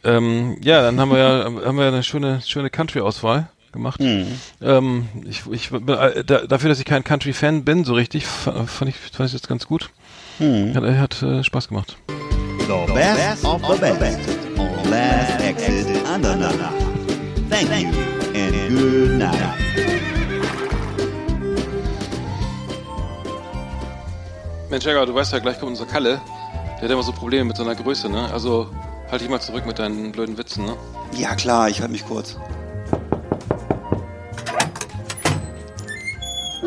Ähm, ja, dann haben wir ja, haben wir eine schöne, schöne Country-Auswahl gemacht. Ähm, ich, ich bin, äh, da, dafür, dass ich kein Country-Fan bin, so richtig, fa- fand ich, fand ich das ganz gut. Hat, hat äh, Spaß gemacht. The best of the best on Last Exit Andernach. Thank you and good night. Mensch, Jäger, du weißt ja, gleich kommt unser Kalle. Der hat immer so Probleme mit seiner Größe, ne? Also halt dich mal zurück mit deinen blöden Witzen, ne? Ja klar, ich halte mich kurz.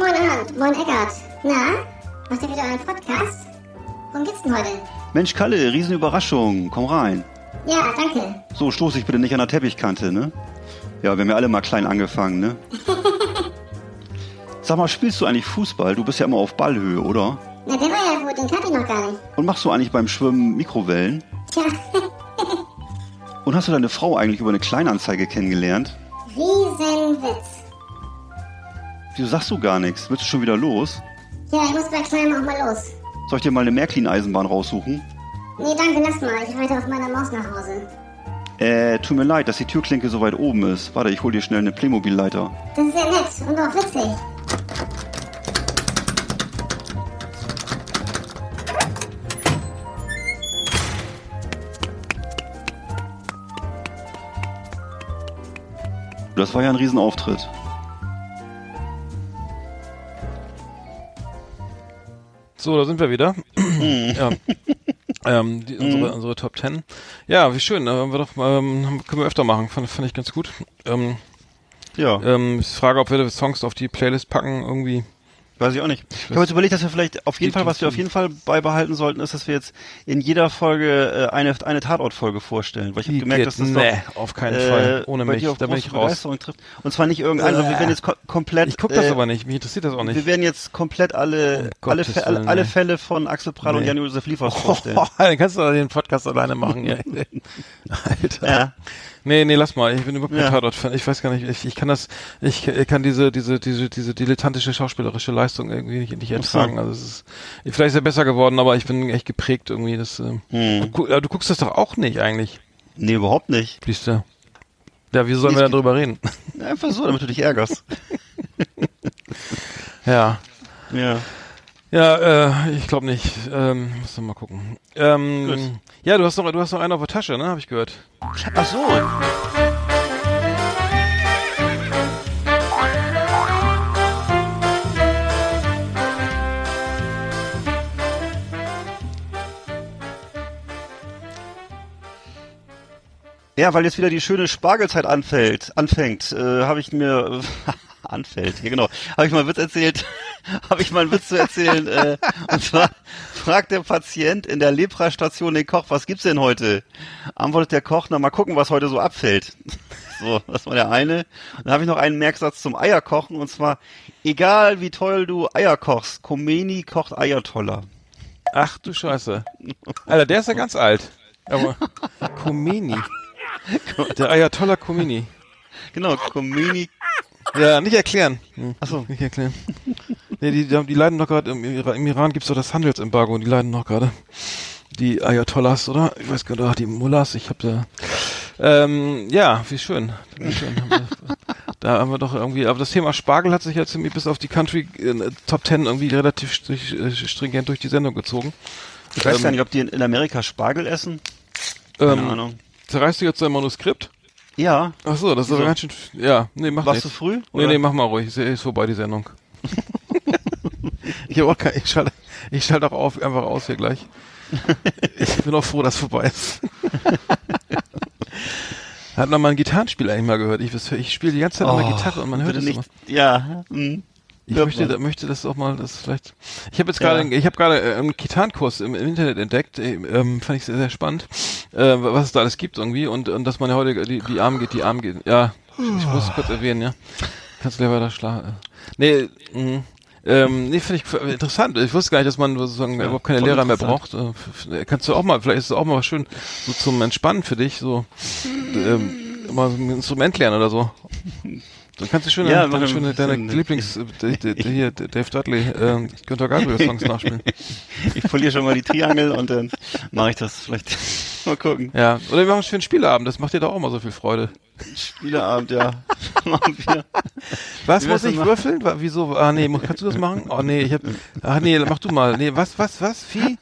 Moin Arndt, moin Eckart. Na, macht ihr wieder einen Podcast? Worum geht's denn heute? Mensch Kalle, Riesenüberraschung, komm rein. Ja, danke. So, stoß ich bitte nicht an der Teppichkante, ne? Ja, wir haben ja alle mal klein angefangen, ne? Sag mal, spielst du eigentlich Fußball? Du bist ja immer auf Ballhöhe, oder? Na, der war ja gut, den kannte ich noch gar nicht. Und machst du eigentlich beim Schwimmen Mikrowellen? Tja, Und hast du deine Frau eigentlich über eine Kleinanzeige kennengelernt? Riesenwitz. Wieso sagst du gar nichts? Willst du schon wieder los? Ja, ich muss bei Kleinem auch mal los. Soll ich dir mal eine Märklin-Eisenbahn raussuchen? Nee, danke, lass mal. Ich reite auf meiner Maus nach Hause. Äh, tut mir leid, dass die Türklinke so weit oben ist. Warte, ich hol dir schnell eine Playmobil-Leiter. Das ist ja nett und auch witzig. Das war ja ein Riesenauftritt. So, da sind wir wieder. ja. Ähm, die, unsere, unsere Top 10. Ja, wie schön. Äh, haben wir doch, ähm, können wir öfter machen. Fand, fand ich ganz gut. Ähm, Ja, ähm, ich frage, ob wir Songs auf die Playlist packen irgendwie. Weiß ich auch nicht. Ich habe jetzt überlegt, dass wir vielleicht auf jeden Fall, was wir auf jeden Fall beibehalten sollten, ist, dass wir jetzt in jeder Folge äh, eine, eine Tatort-Folge vorstellen. Weil ich habe gemerkt, dass das nee, doch, auf keinen Fall. Ohne mich. Da bin ich raus. Trifft. Und zwar nicht irgendein, also wir werden jetzt ko komplett... Ich guck das äh, aber nicht. Mich interessiert das auch nicht. Wir werden jetzt komplett alle, Um alle, Gottes Fä- alle, alle. Fälle von Axel Prahl und Nee. Jan-Josef Liefers vorstellen. Oh, dann kannst du doch den Podcast alleine machen. Alter. Ja. Nee, nee, lass mal. Ich bin überhaupt kein Ja. Tatort-Fan. Ich weiß gar nicht, ich, ich kann das, ich kann diese, diese, diese, diese dilettantische schauspielerische Leistung irgendwie nicht, nicht ertragen. Also es ist, vielleicht ist er besser geworden, aber ich bin echt geprägt irgendwie. Das, ähm, Hm. du, du guckst das doch auch nicht eigentlich, Nee, überhaupt nicht. siehst du. Ja, wieso sollen wir Ich- da drüber reden? Einfach so, damit du dich ärgerst. ja. Ja. Ja, äh, ich glaube nicht. Ähm, muss noch mal gucken. Ähm, ja, du hast noch, du hast noch einen auf der Tasche, ne? Habe ich gehört. Ach so. Ja, weil jetzt wieder die schöne Spargelzeit anfällt, anfängt, äh, habe ich mir anfällt, hier genau, habe ich mal einen Witz erzählt, habe ich mal einen Witz zu erzählen. äh, und zwar fragt der Patient in der Lepra-Station den Koch, was gibt's denn heute? Antwortet der Koch, na mal gucken, was heute so abfällt. So, das war der eine. Und dann habe ich noch einen Merksatz zum Eierkochen und zwar, egal wie toll du Eier kochst, Komeni kocht Eier toller. Ach du Scheiße. Alter, der ist ja ganz alt. Aber Komini. Der Ayatollah Komini. Genau, Komeni. Ja, nicht erklären. Hm, Achso. Nicht erklären. Nee, die, die, die leiden doch gerade, im, im Iran gibt's doch das Handelsembargo und die leiden noch gerade. Die Ayatollahs, oder? Ich weiß gar nicht, die Mullahs, ich hab da... Ähm, ja, wie schön. Wie schön. Da haben wir doch irgendwie, aber das Thema Spargel hat sich ja ziemlich bis auf die Country äh, Top Ten irgendwie relativ äh, stringent durch die Sendung gezogen. Ich weiß Ähm, gar nicht, ob die in, in Amerika Spargel essen. Keine Ähm, Ahnung. Zerreißt du jetzt dein Manuskript? Ja. Ach so, das ist aber ganz schön. Ja, nee, mach Warst nicht. du früh? Nee, oder? nee, mach mal ruhig. Ist, ist vorbei die Sendung. ich habe auch kein, ich schalte, ich schalte auch auf, einfach aus hier gleich. ich bin auch froh, dass vorbei ist. Hat noch mal ein Gitarrenspiel eigentlich mal gehört. Ich, ich spiele die ganze Zeit Oh, Gitarre und man hört es nicht. immer. Ja. Hm. Ich Hört möchte, da, möchte das auch mal, das vielleicht. Ich habe jetzt gerade, Ja. ich habe gerade äh, einen Gitarrenkurs im, im Internet entdeckt, äh, ähm, fand ich sehr, sehr spannend, äh, was es da alles gibt irgendwie und, und dass man ja heute die, die Arme geht, die Arme geht. Ja, ich muss es kurz erwähnen, ja. Kannst du weiter schlagen. Nee, mh. Ähm, nee, finde ich interessant. Ich wusste gar nicht, dass man sozusagen überhaupt keine Lehrer mehr braucht. Äh, Kannst du auch mal, vielleicht ist es auch mal was schön, so zum Entspannen für dich, so ähm, mal so ein Instrument lernen oder so. Dann kannst du schön Ja, deine, machen deine bisschen- Lieblings, äh, hier, Dave Dudley, äh, Günter Gabriel Songs nachspielen. Ich poliere schon mal die Triangel und dann mache ich das vielleicht. mal gucken. Ja, oder wir machen einen schönen Spieleabend, das macht dir doch auch mal so viel Freude. Spieleabend, ja. Machen. Was muss ich mal- würfeln? Wieso? Ah nee, kannst du das machen? Oh nee, ich hab. Ach nee, mach du mal. Nee, was, was, was? Vieh?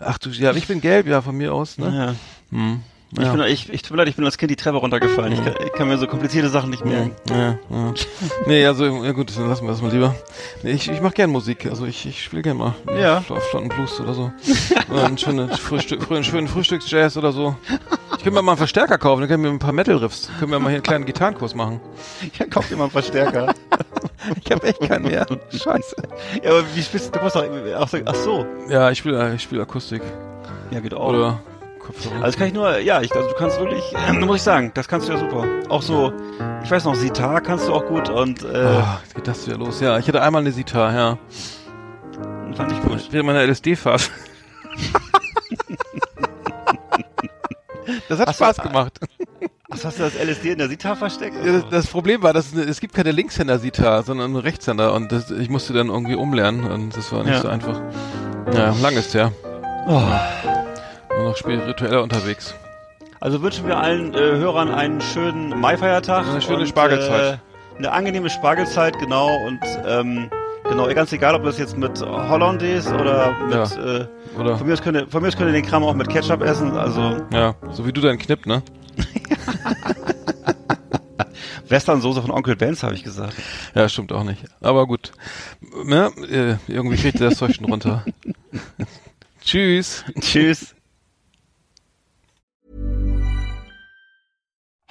Ach du, ja, ich bin gelb, ja, von mir aus, ne? Ja. Hm. Ich, Ja. bin, ich, ich tut mir leid, ich bin als Kind die Treppe runtergefallen. Ich, kann, ich kann mir so komplizierte Sachen nicht merken. Ja, ja. Nee, also, ja gut, dann lassen wir das mal lieber. Nee, ich, ich mach gern Musik, also ich, ich spiele gern mal. Ja. Auf Stunden Blues oder so. oder einen schönen, Frühstück, frühen, schönen Frühstücksjazz oder so. Ich könnte mir mal einen Verstärker kaufen, dann können wir ein paar Metal-Riffs. Können wir mal hier einen kleinen Gitarrenkurs machen. Ja, kauf dir mal einen Verstärker. Ich habe echt keinen mehr. Scheiße. ja, aber wie spielst du? Du musst doch, ach so. Ja, ich spiele ich spiel Akustik. Ja, geht auch. Oder Kopfhörer. Also kann ich nur, ja, ich, also du kannst wirklich, ähm, muss ich sagen, das kannst du ja super. Auch so, ich weiß noch, Sitar kannst du auch gut und äh, Ah, jetzt geht das wieder los. Ja, ich hatte einmal eine Sitar, ja. fand ich gut. Während meiner LSD-Fahrt. das hat so, Spaß gemacht. Was hast du das LSD in der Sitar versteckt? Ja, Das, das Problem war, dass es, es gibt keine Linkshänder-Sitar, sondern nur Rechtshänder und das, ich musste dann irgendwie umlernen und das war nicht Ja. so einfach. Ja, lang ist her. Oh. Nur noch spiritueller unterwegs. Also wünschen wir allen äh, Hörern einen schönen Maifeiertag. Eine schöne und, Spargelzeit. Äh, eine angenehme Spargelzeit, genau. Und ähm, genau, ganz egal, ob das jetzt mit Hollandaise oder mit Ja. äh, Oder? von mir aus könnt ihr, von mir aus könnt ihr den Kram auch mit Ketchup essen. Also Ja, so wie du deinen Knipp, ne? Westernsoße von Onkel Benz, habe ich gesagt. Ja, stimmt auch nicht. Aber gut. Ja, äh, irgendwie kriegt ihr das Zeug schon runter. Tschüss. Tschüss.